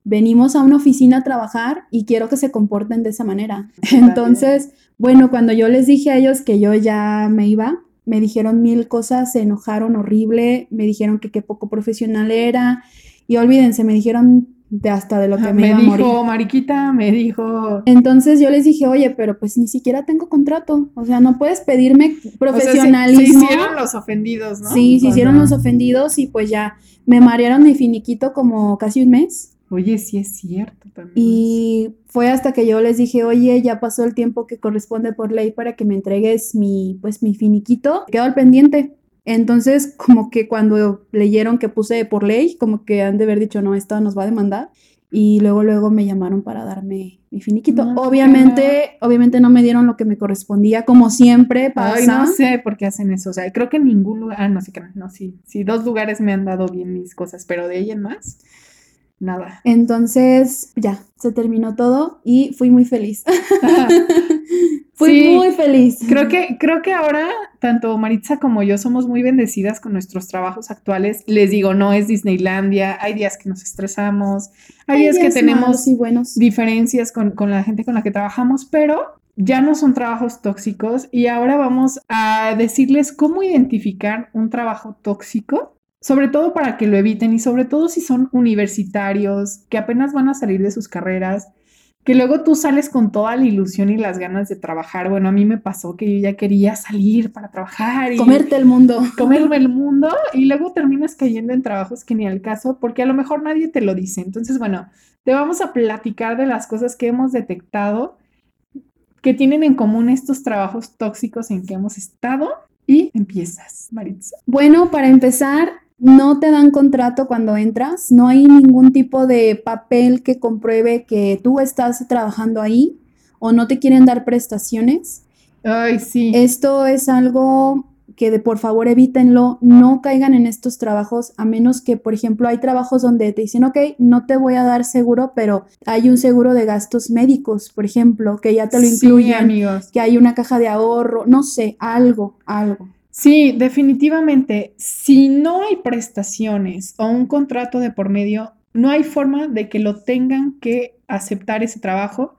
S2: venimos a una oficina a trabajar y quiero que se comporten de esa manera. Entonces, bueno, cuando yo les dije a ellos que yo ya me iba, me dijeron mil cosas, se enojaron horrible, me dijeron que qué poco profesional era y olvídense, me dijeron de hasta de lo que me, me iba
S1: dijo, a morir. Mariquita, me dijo.
S2: Entonces yo les dije, oye, pero pues ni siquiera tengo contrato. O sea, no puedes pedirme profesionalismo.
S1: se, hicieron los ofendidos, ¿no?
S2: Sí, se hicieron los ofendidos y pues ya me marearon mi finiquito como casi un mes.
S1: Oye, sí es cierto también.
S2: Y fue hasta que yo les dije, oye, ya pasó el tiempo que corresponde por ley para que me entregues mi, pues, mi finiquito. Quedó al pendiente. Entonces, como que cuando leyeron que puse por ley, como que han de haber dicho, no, esta nos va a demandar. Y luego, luego me llamaron para darme mi finiquito. obviamente, obviamente no me dieron lo que me correspondía, como siempre pasa.
S1: Ay, no sé por qué hacen eso. O sea, creo que en ningún lugar, ah, no sé qué, no, sí, sí, dos lugares me han dado bien mis cosas, pero de ahí en más nada.
S2: Entonces, ya, se terminó todo y fui muy feliz. fui muy feliz.
S1: Creo que, creo que ahora, tanto Maritza como yo somos muy bendecidas con nuestros trabajos actuales. Les digo, no es Disneylandia, hay días que nos estresamos, hay, días, que tenemos
S2: buenos.
S1: diferencias con, con la gente con la que trabajamos, pero ya no son trabajos tóxicos y ahora vamos a decirles cómo identificar un trabajo tóxico sobre todo para que lo eviten y sobre todo si son universitarios que apenas van a salir de sus carreras, que luego tú sales con toda la ilusión y las ganas de trabajar. Bueno, a mí me pasó que yo ya quería salir para trabajar y
S2: comerte el mundo.
S1: Comerme el mundo y luego terminas cayendo en trabajos que ni al caso porque a lo mejor nadie te lo dice. Entonces, bueno, te vamos a platicar de las cosas que hemos detectado que tienen en común estos trabajos tóxicos en que hemos estado y empiezas, Maritza.
S2: Bueno, para empezar, no te dan contrato cuando entras, no hay ningún tipo de papel que compruebe que tú estás trabajando ahí o no te quieren dar prestaciones.
S1: Ay, sí.
S2: Esto es algo que de por favor evítenlo, no caigan en estos trabajos a menos que, por ejemplo, hay trabajos donde te dicen, ok, no te voy a dar seguro, pero hay un seguro de gastos médicos, por ejemplo, que ya te lo incluyen,
S1: amigos.
S2: que hay una caja de ahorro, no sé, algo, algo.
S1: Sí, definitivamente. Si no hay prestaciones o un contrato de por medio, no hay forma de que lo tengan que aceptar ese trabajo.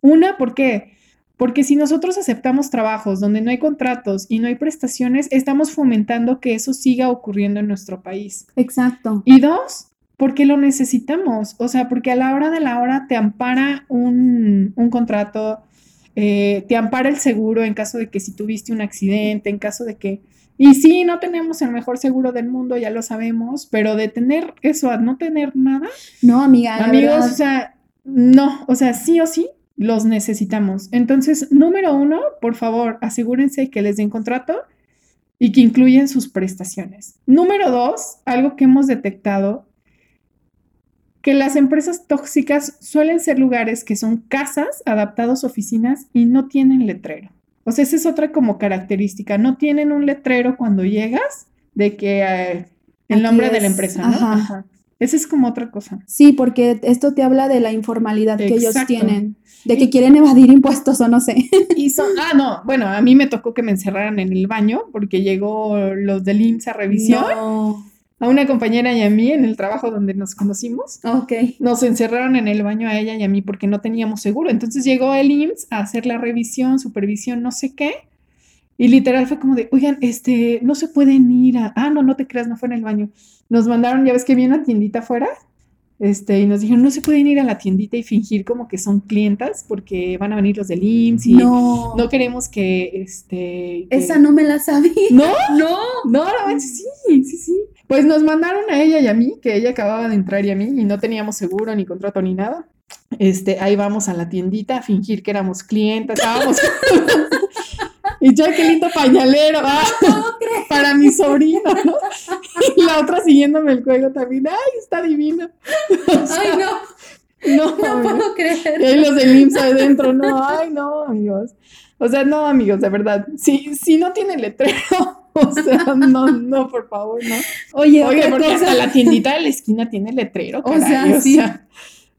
S1: Una, ¿por qué? Porque si nosotros aceptamos trabajos donde no hay contratos y no hay prestaciones, estamos fomentando que eso siga ocurriendo en nuestro país.
S2: Exacto.
S1: Y dos, porque lo necesitamos. O sea, porque a la hora de la hora te ampara un, un contrato, eh, te ampara el seguro en caso de que si tuviste un accidente, en caso de que... Y sí, no tenemos el mejor seguro del mundo, ya lo sabemos, pero de tener eso a no tener nada.
S2: No, amiga.
S1: Amigos, o sea, no, o sea, sí o sí los necesitamos. Entonces, número uno, por favor, asegúrense que les den contrato y que incluyen sus prestaciones. Número dos, algo que hemos detectado que las empresas tóxicas suelen ser lugares que son casas adaptados a oficinas y no tienen letrero. O sea, esa es otra como característica. No tienen un letrero cuando llegas de que eh, el nombre de la empresa, ¿no? Ajá. Esa es como otra cosa.
S2: Sí, porque esto te habla de la informalidad que ellos tienen, de que quieren evadir impuestos o no sé.
S1: Y son, ah, no, bueno, a mí me tocó que me encerraran en el baño porque llegó los del IMSS a revisión. No a una compañera y a mí en el trabajo donde nos conocimos.
S2: Ok.
S1: Nos encerraron en el baño a ella y a mí porque no teníamos seguro. Entonces llegó el IMSS a hacer la revisión, supervisión, no sé qué. Y literal fue como de, oigan, este, no se pueden ir a, ah, no, no te creas, no fue en el baño. Nos mandaron, ya ves que había una tiendita afuera, este, y nos dijeron, no se pueden ir a la tiendita y fingir como que son clientas porque van a venir los del IMSS y no, no queremos que, este...
S2: Esa no me la sabía.
S1: ¿No? No. No, no, sí, sí, sí. Pues nos mandaron a ella y a mí, que ella acababa de entrar y a mí, y no teníamos seguro ni contrato ni nada. Este, ahí vamos a la tiendita a fingir que éramos clientes, estábamos... Y yo, qué lindo pañalero, ah, para mi sobrino, ¿no? Y la otra siguiéndome el juego también, ay, está divino.
S2: ay, no. No, no puedo creer.
S1: Y ahí los del IMSS adentro, no, ay, no, amigos. O sea, no, amigos, de verdad, si, si no tiene letrero, o sea, no, no, por favor, no. Oye, Oye porque hasta la tiendita de la esquina tiene letrero,
S2: O sea, sí.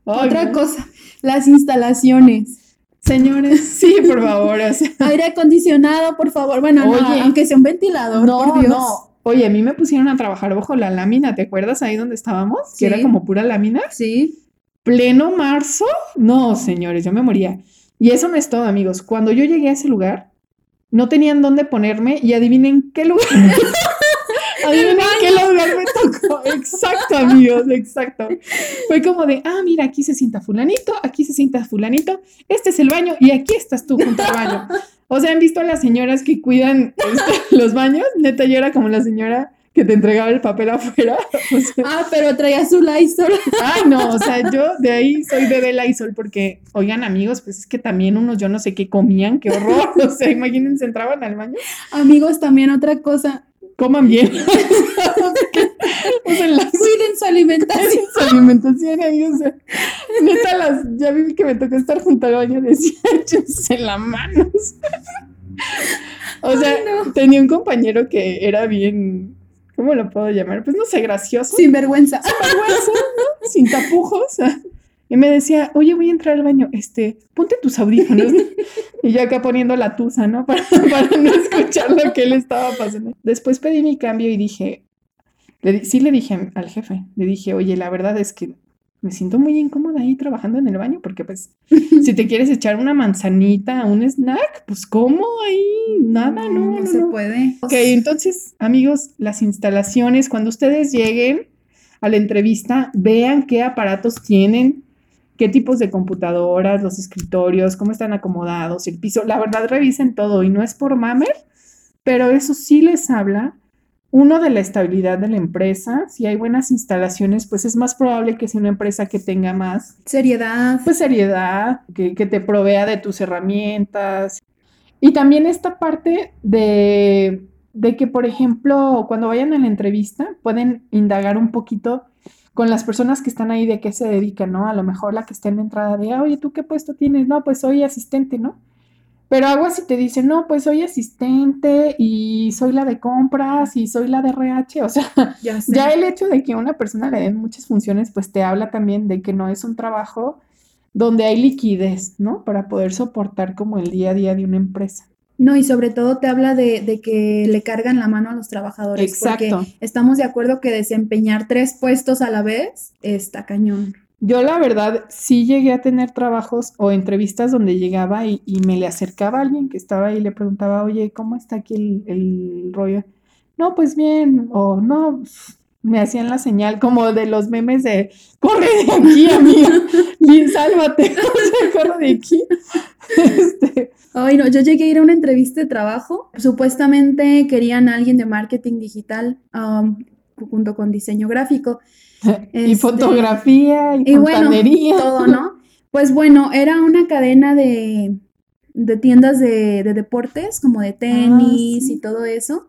S2: otra cosa, las instalaciones. Señores.
S1: Sí, por favor.
S2: Aire acondicionado, por favor. Bueno, aunque sea un ventilador, no, por Dios. No.
S1: Oye, a mí me pusieron a trabajar bajo la lámina, ¿te acuerdas ahí donde estábamos? Que era como pura lámina.
S2: Sí.
S1: Pleno marzo. No, señores, yo me moría. Y eso no es todo, amigos. Cuando yo llegué a ese lugar, no tenían dónde ponerme y adivinen qué lugar. Adivinen qué lugar me tocó. Exacto, amigos, exacto. Fue como de, ah, mira, aquí se sienta fulanito, aquí se sienta fulanito, este es el baño y aquí estás tú junto al baño. O sea, ¿han visto a las señoras que cuidan este, los baños? Neta, yo era como la señora que te entregaba el papel afuera.
S2: ah, pero traía su Lysol.
S1: Ay, no, o sea, yo de ahí soy bebé Lysol porque, oigan, amigos, pues es que también unos yo no sé qué comían, qué horror. O sea, imagínense, entraban al baño.
S2: Amigos, también otra cosa,
S1: coman bien.
S2: Cuiden su alimentación.
S1: su alimentación, amigos. neta, las, ya vi que me tocó estar junto al baño, decía, échense la manos. o sea, tenía un compañero que era bien, ¿cómo lo puedo llamar? Pues no sé, gracioso.
S2: Sin vergüenza.
S1: Sin vergüenza, ¿no? Sin tapujos. Y me decía, oye, voy a entrar al baño, este, ponte tus audífonos. y yo acá poniendo la tusa, ¿no? Para, para, no escuchar lo que él estaba pasando. Después pedí mi cambio y dije, sí le dije al jefe, le dije, oye, la verdad es que me siento muy incómoda ahí trabajando en el baño porque pues si te quieres echar una manzanita, un snack, pues ¿cómo ahí? Nada, no, no,
S2: no se puede.
S1: Ok, entonces amigos, las instalaciones, cuando ustedes lleguen a la entrevista, vean qué aparatos tienen, qué tipos de computadoras, los escritorios, cómo están acomodados, el piso. La verdad, revisen todo y no es por mamer, pero eso sí les habla. Uno de la estabilidad de la empresa, si hay buenas instalaciones, pues es más probable que sea una empresa que tenga más
S2: seriedad.
S1: Pues seriedad, que, que te provea de tus herramientas. Y también esta parte de, de que, por ejemplo, cuando vayan a la entrevista, pueden indagar un poquito con las personas que están ahí de qué se dedican, ¿no? A lo mejor la que está en la entrada de, oye, ¿tú qué puesto tienes? No, pues soy asistente, ¿no? Pero algo así te dice, no, pues soy asistente y soy la de compras y soy la de RH. O sea, ya, ya, el hecho de que a una persona le den muchas funciones, pues te habla también de que no es un trabajo donde hay liquidez, ¿no? Para poder soportar como el día a día de una empresa.
S2: No, y sobre todo te habla de, que le cargan la mano a los trabajadores. Exacto. Porque estamos de acuerdo que desempeñar tres puestos a la vez está cañón.
S1: Yo la verdad sí llegué a tener trabajos o entrevistas donde llegaba y, me le acercaba a alguien que estaba ahí y le preguntaba, oye, ¿cómo está aquí el, rollo? No, pues bien, o no, me hacían la señal como de los memes de corre de aquí, amiga, sálvate, corre de aquí.
S2: Este. Ay, no, yo llegué a ir a una entrevista de trabajo. Supuestamente querían a alguien de marketing digital um, junto con diseño gráfico.
S1: y este, fotografía y, y bueno,
S2: todo, ¿no? Pues bueno, era una cadena de, de tiendas de, de, deportes, como de tenis ah, y todo eso.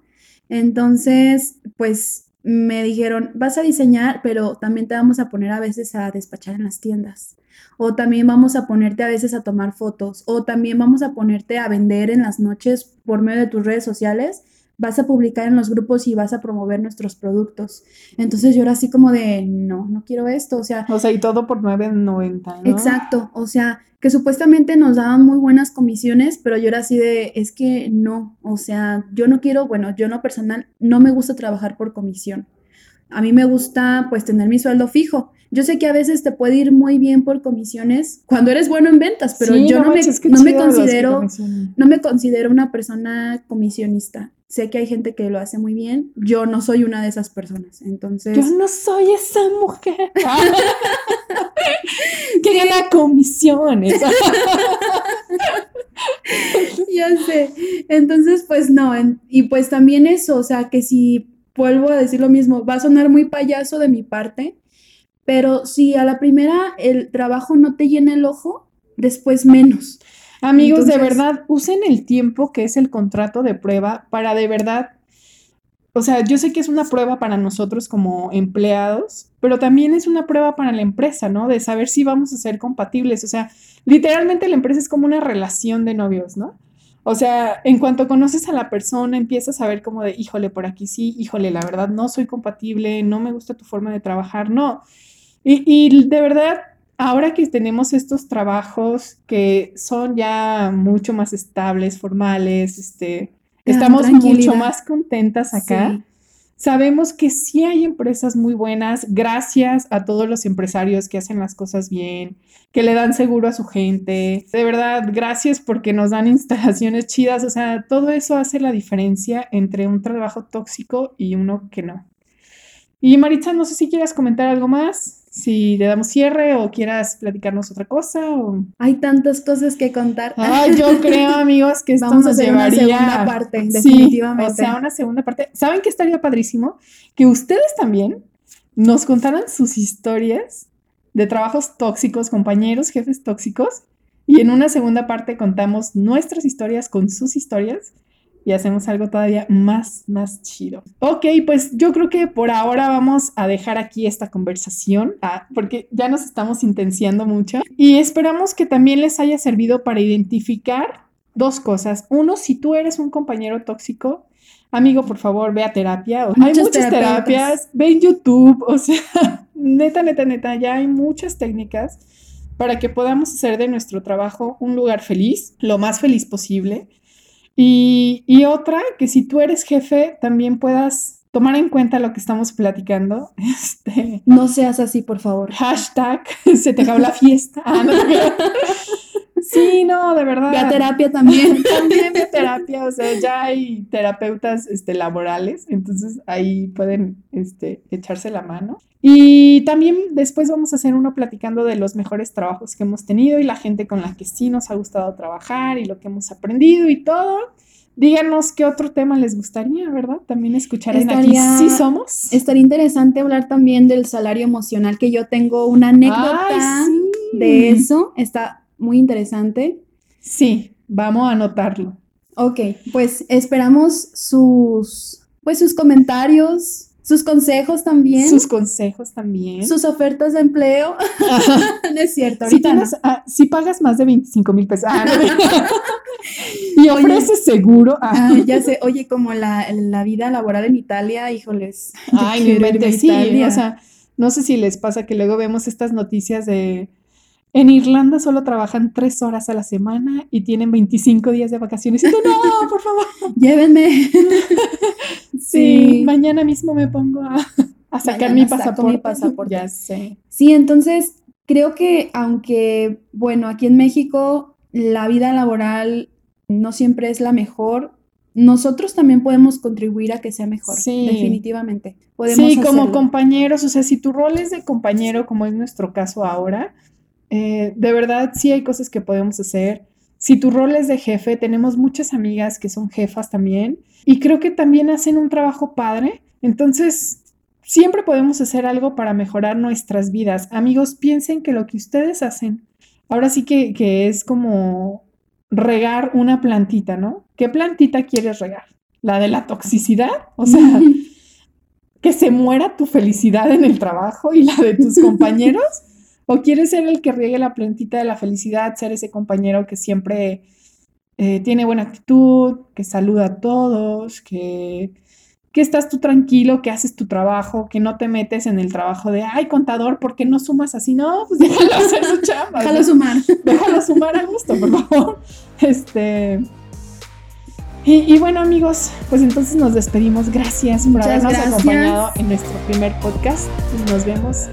S2: Entonces, pues me dijeron, vas a diseñar, pero también te vamos a poner a veces a despachar en las tiendas. O también vamos a ponerte a veces a tomar fotos. O también vamos a ponerte a vender en las noches por medio de tus redes sociales. Vas a publicar en los grupos y vas a promover nuestros productos. Entonces yo era así como de, no, no quiero esto. O sea.
S1: O sea, y todo por 9.90, ¿no?
S2: Exacto. O sea, que supuestamente nos daban muy buenas comisiones, pero yo era así de, es que no, o sea, yo no quiero, bueno, yo no personal, no me gusta trabajar por comisión. A mí me gusta pues tener mi sueldo fijo, Yo sé que a veces te puede ir muy bien por comisiones cuando eres bueno en ventas, pero
S1: Sí,
S2: yo
S1: no
S2: no, me, no me considero, no me considero una persona comisionista. Sé que hay gente que lo hace muy bien. Yo no soy una de esas personas. Entonces,
S1: Yo no soy esa mujer que gana comisiones.
S2: ya sé. Entonces, pues no. en- y pues también eso, o sea, que si vuelvo a decir lo mismo, va a sonar muy payaso de mi parte, pero si a la primera el trabajo no te llena el ojo, después menos.
S1: Amigos, de verdad, usen el tiempo que es el contrato de prueba para de verdad, o sea, yo sé que es una prueba para nosotros como empleados, pero también es una prueba para la empresa, ¿no? De saber si vamos a ser compatibles. O sea, literalmente la empresa es como una relación de novios, ¿no? O sea, en cuanto conoces a la persona, empiezas a ver como de, híjole, por aquí sí, híjole, la verdad no soy compatible, no me gusta tu forma de trabajar, no. Y, y de verdad, ahora que tenemos estos trabajos que son ya mucho más estables, formales, este, estamos mucho más contentas acá.
S2: Sí.
S1: Sabemos que sí hay empresas muy buenas, gracias a todos los empresarios que hacen las cosas bien, que le dan seguro a su gente. De verdad, gracias porque nos dan instalaciones chidas. O sea, todo eso hace la diferencia entre un trabajo tóxico y uno que no. Y Maritza, no sé si quieras comentar algo más, si le damos cierre o quieras platicarnos otra cosa. O...
S2: Hay tantas cosas que contar.
S1: Ay, yo creo, amigos, que esto
S2: Vamos a hacer una segunda parte,
S1: Sí,
S2: definitivamente.
S1: o sea, una segunda parte. ¿Saben qué estaría padrísimo? Que ustedes también nos contaran sus historias de trabajos tóxicos, compañeros, jefes tóxicos, y en una segunda parte contamos nuestras historias con sus historias y hacemos algo todavía más, más chido. Ok, pues yo creo que por ahora vamos a dejar aquí esta conversación, ah, porque ya nos estamos intenciando mucho y esperamos que también les haya servido para identificar dos cosas. Uno, si tú eres un compañero tóxico, amigo, por favor, ve a terapia. Hay
S2: Muchas
S1: terapias, ve en YouTube, o sea, neta, neta, neta, ya hay muchas técnicas para que podamos hacer de nuestro trabajo un lugar feliz, lo más feliz posible. Y, y otra, que si tú eres jefe, también puedas tomar en cuenta lo que estamos platicando. Este,
S2: No seas así, por favor.
S1: hashtag, se te acabó la fiesta. Ah, no sí, no, de verdad.
S2: Ve a terapia también.
S1: También de terapia, o sea, ya hay terapeutas este, laborales, entonces ahí pueden este, echarse la mano. Y también después vamos a hacer uno platicando de los mejores trabajos que hemos tenido y la gente con la que sí nos ha gustado trabajar y lo que hemos aprendido y todo. Díganos qué otro tema les gustaría, ¿verdad? También escuchar en aquí
S2: Estaría-
S1: sí somos.
S2: Estaría interesante hablar también del salario emocional, que yo tengo una anécdota
S1: Ay, sí.
S2: de eso. Está muy interesante.
S1: Sí, vamos a anotarlo.
S2: Ok, pues esperamos sus, pues sus comentarios, sus consejos también,
S1: Sus
S2: sus,
S1: consejos también.
S2: ofertas de empleo. no es cierto,
S1: Si,
S2: no.
S1: ah, si pagas más de 25 mil pesos ah, no. y
S2: Oye.
S1: ofreces seguro. ah,
S2: Ah, ya sé, oye, como la, la vida laboral en Italia, híjoles.
S1: Ay,
S2: a
S1: inventes, sí, o sea, no sé si les pasa que luego vemos estas noticias de en Irlanda solo trabajan tres horas a la semana y tienen 25 días de vacaciones. Y tú, no, por favor.
S2: Llévenme.
S1: Sí,
S2: Sí.
S1: mañana mismo me pongo a, a sacar mi pasaporte.
S2: mi pasaporte.
S1: Ya sé.
S2: Sí, entonces creo que aunque, bueno, aquí en México la vida laboral no siempre es la mejor, nosotros también podemos contribuir a que sea mejor,
S1: Sí.
S2: definitivamente. Podemos
S1: Sí, como compañeros, o sea, si tu rol es de compañero, como es nuestro caso ahora, eh, de verdad sí hay cosas que podemos hacer. Si tu rol es de jefe, tenemos muchas amigas que son jefas también y creo que también hacen un trabajo padre. Entonces, siempre podemos hacer algo para mejorar nuestras vidas. Amigos, piensen que lo que ustedes hacen, ahora sí que, que es como regar una plantita, ¿no? ¿Qué plantita quieres regar? ¿La de la toxicidad? O sea que se muera tu felicidad en el trabajo y la de tus compañeros? ¿O quieres ser el que riegue la plantita de la felicidad, ser ese compañero que siempre eh, tiene buena actitud, que saluda a todos, que, que estás tú tranquilo, que haces tu trabajo, que no te metes en el trabajo de, ay, contador, ¿por qué no sumas así? No, pues déjalo hacer su chamba.
S2: Déjalo
S1: ¿no?
S2: sumar.
S1: déjalo sumar a gusto, por favor. Este. Y, y bueno, amigos, pues entonces nos despedimos. Gracias por
S2: Muchas
S1: habernos
S2: gracias.
S1: acompañado en nuestro primer podcast. Nos vemos